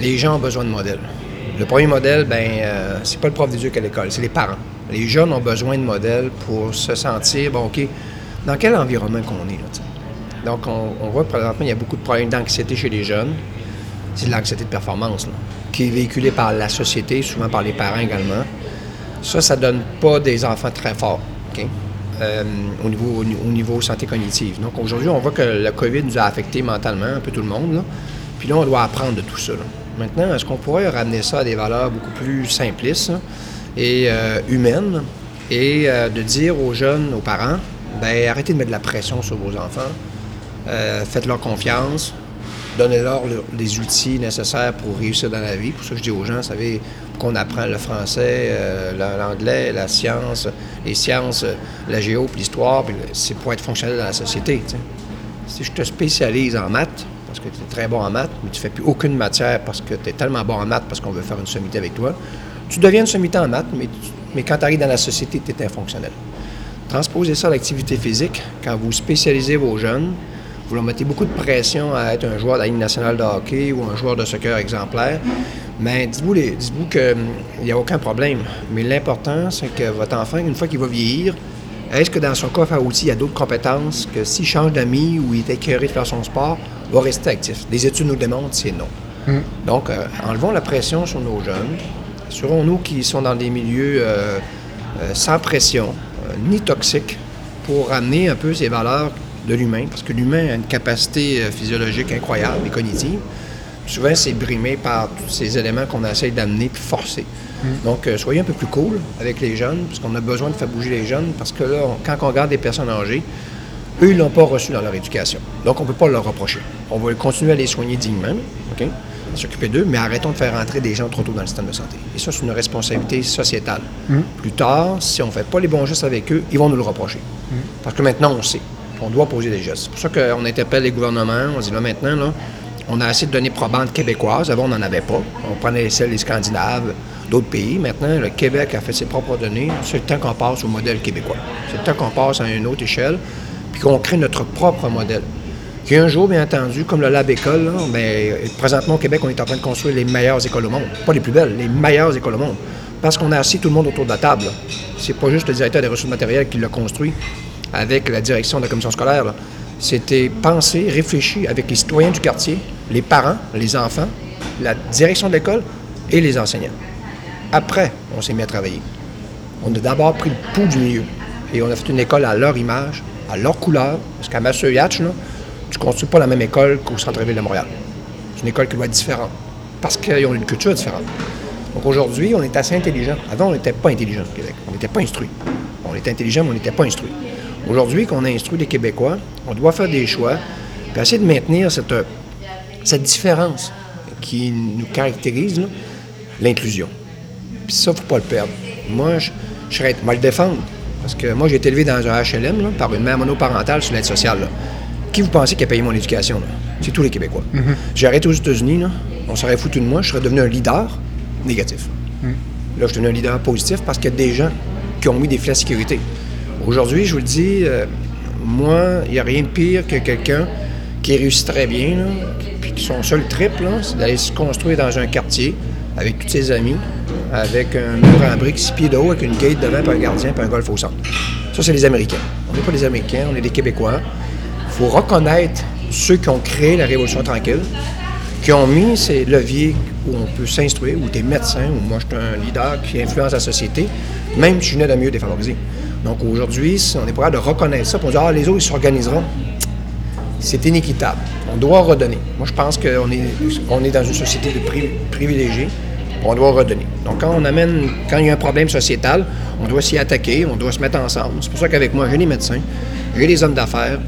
Les gens ont besoin de modèles. Le premier modèle, ben, euh, c'est pas le prof d'éduc à l'école, c'est les parents. Les jeunes ont besoin de modèles pour se sentir, bon, OK, dans quel environnement qu'on est. Donc, on, voit présentement, il y a beaucoup de problèmes d'anxiété chez les jeunes. C'est de l'anxiété de performance, qui est véhiculée par la société, souvent par les parents également. Ça, ça donne pas des enfants très forts? Euh, au, niveau, au niveau santé cognitive. Donc, aujourd'hui, on voit que le COVID nous a affecté mentalement, un peu tout le monde. Puis là, on doit apprendre de tout ça. Maintenant, est-ce qu'on pourrait ramener ça à des valeurs beaucoup plus simplistes là, et euh, humaines et euh, de dire aux jeunes, aux parents, ben arrêtez de mettre de la pression sur vos enfants, euh, faites-leur confiance, donnez-leur le- les outils nécessaires pour réussir dans la vie. Pour ça je dis aux gens, vous savez, qu'on apprend le français, l'anglais, la science, les sciences, la géo, l'histoire, c'est pour être fonctionnel dans la société. Si je te spécialise en maths, parce que tu es très bon en maths, mais tu fais plus aucune matière parce que tu es tellement bon en maths parce qu'on veut faire une sommité avec toi, tu deviens une sommité en maths, mais, mais quand tu arrives dans la société, tu es infonctionnel. Transposez ça à l'activité physique. Quand vous spécialisez vos jeunes, vous leur mettez beaucoup de pression à être un joueur de la Ligue nationale de hockey ou un joueur de soccer exemplaire. Mais dites-vous dites-vous qu'il n'y a aucun problème. Mais l'important, c'est que votre enfant, une fois qu'il va vieillir, est-ce que dans son coffre à outils, il y a d'autres compétences que s'il change d'amis ou il est écœuré de faire son sport, va rester actif? Les études nous démontrent que c'est non. Donc, euh, enlevons la pression sur nos jeunes. Assurons-nous qu'ils sont dans des milieux euh, euh, sans pression, ni toxiques, pour ramener un peu ces valeurs de l'humain, parce que l'humain a une capacité physiologique incroyable et cognitive. Souvent, c'est brimé par tous ces éléments qu'on essaie d'amener puis forcer. Donc, euh, soyez un peu plus cool avec les jeunes, parce qu'on a besoin de faire bouger les jeunes, parce que là, on- quand on regarde des personnes âgées, eux, ils ne l'ont pas reçu dans leur éducation. Donc, on ne peut pas leur reprocher. On va continuer à les soigner dignement, OK? S'occuper d'eux, mais arrêtons de faire entrer des gens trop tôt dans le système de santé. Et ça, c'est une responsabilité sociétale. Plus tard, si on ne fait pas les bons gestes avec eux, ils vont nous le reprocher. Parce que maintenant, on sait. On doit poser des gestes. C'est pour ça qu'on interpelle les gouvernements. On dit là, maintenant, là, on a assez de données probantes québécoises. Avant, on n'en avait pas. On prenait celles des Scandinaves, d'autres pays. Maintenant, le Québec a fait ses propres données. C'est le temps qu'on passe au modèle québécois. C'est le temps qu'on passe à une autre échelle, qu'on crée notre propre modèle. Qui un jour, bien entendu, comme le Lab École, ben, présentement au Québec, on est en train de construire les meilleures écoles au monde. Pas les plus belles, les meilleures écoles au monde. Parce qu'on a assis tout le monde autour de la table. C'est pas juste le directeur des ressources matérielles qui l'a construit avec la direction de la commission scolaire. C'était pensé, réfléchi avec les citoyens du quartier, les parents, les enfants, la direction de l'école et les enseignants. après, on s'est mis à travailler. On a d'abord pris le pouls du milieu. Et on a fait une école à leur image, à leur couleur. Parce qu'à Masseux-Yatch, tu ne construis pas la même école qu'au centre-ville de Montréal. C'est une école qui doit être différente. Parce qu'ils ont une culture différente. Donc aujourd'hui, on est assez intelligent. Avant, on n'était pas intelligent au Québec. On n'était pas instruit. On était intelligent, mais on n'était pas instruit. Aujourd'hui, qu'on a instruit les Québécois, on doit faire des choix, puis essayer de maintenir cette, cette différence qui nous caractérise, l'inclusion. Puis ça, il ne faut pas le perdre. Moi, je, je serais mal défendre. Parce que moi, j'ai été élevé dans un HLM par une mère monoparentale sur l'aide sociale. Qui vous pensez qui a payé mon éducation? C'est tous les Québécois. Mm-hmm. J'ai arrêté aux États-Unis, on serait foutu de moi, je serais devenu un leader négatif. Mm. Là, je suis devenu un leader positif parce qu'il y a des gens qui ont mis des filets de sécurité. Aujourd'hui, je vous le dis, euh, moi, il n'y a rien de pire que quelqu'un qui réussit très bien, puis son seul trip, c'est d'aller se construire dans un quartier avec tous ses amis, avec un mur en briques, six pieds de haut, avec une gate devant, puis un gardien, puis un golf au centre. Ça, c'est les Américains. On n'est pas les Américains, on est des Québécois. Il faut reconnaître ceux qui ont créé la Révolution tranquille, qui ont mis ces leviers où on peut s'instruire, où tu es médecin, où moi je suis un leader qui influence la société, même si je venais de mieux défavoriser. Donc aujourd'hui, on est prêt de reconnaître ça, pour dire, ah, les autres, ils s'organiseront. C'est inéquitable. On doit redonner. Moi, je pense qu'on est, est dans une société de privilégiés. On doit redonner. Donc, quand on amène, quand il y a un problème sociétal, on doit s'y attaquer, on doit se mettre ensemble. C'est pour ça qu'avec moi, j'ai des médecins, j'ai des hommes d'affaires,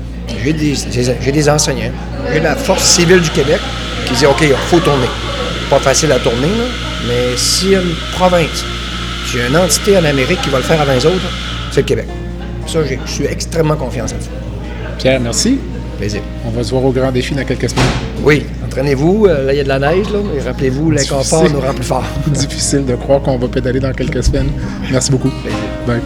j'ai des, enseignants, j'ai la force civile du Québec qui dit OK, il faut tourner. Pas facile à tourner, mais s'il y a une province, s'il y a une entité en Amérique qui va le faire avant les autres, c'est le Québec. Ça, je suis extrêmement confiant là-dessus. Pierre, merci. Plaisir. On va se voir au grand défi dans quelques semaines. Oui, entraînez-vous. Euh, là, il y a de la neige, là, et rappelez-vous, l'inconfort nous rend plus fort. *laughs* Difficile de croire qu'on va pédaler dans quelques semaines. Merci beaucoup. Bye.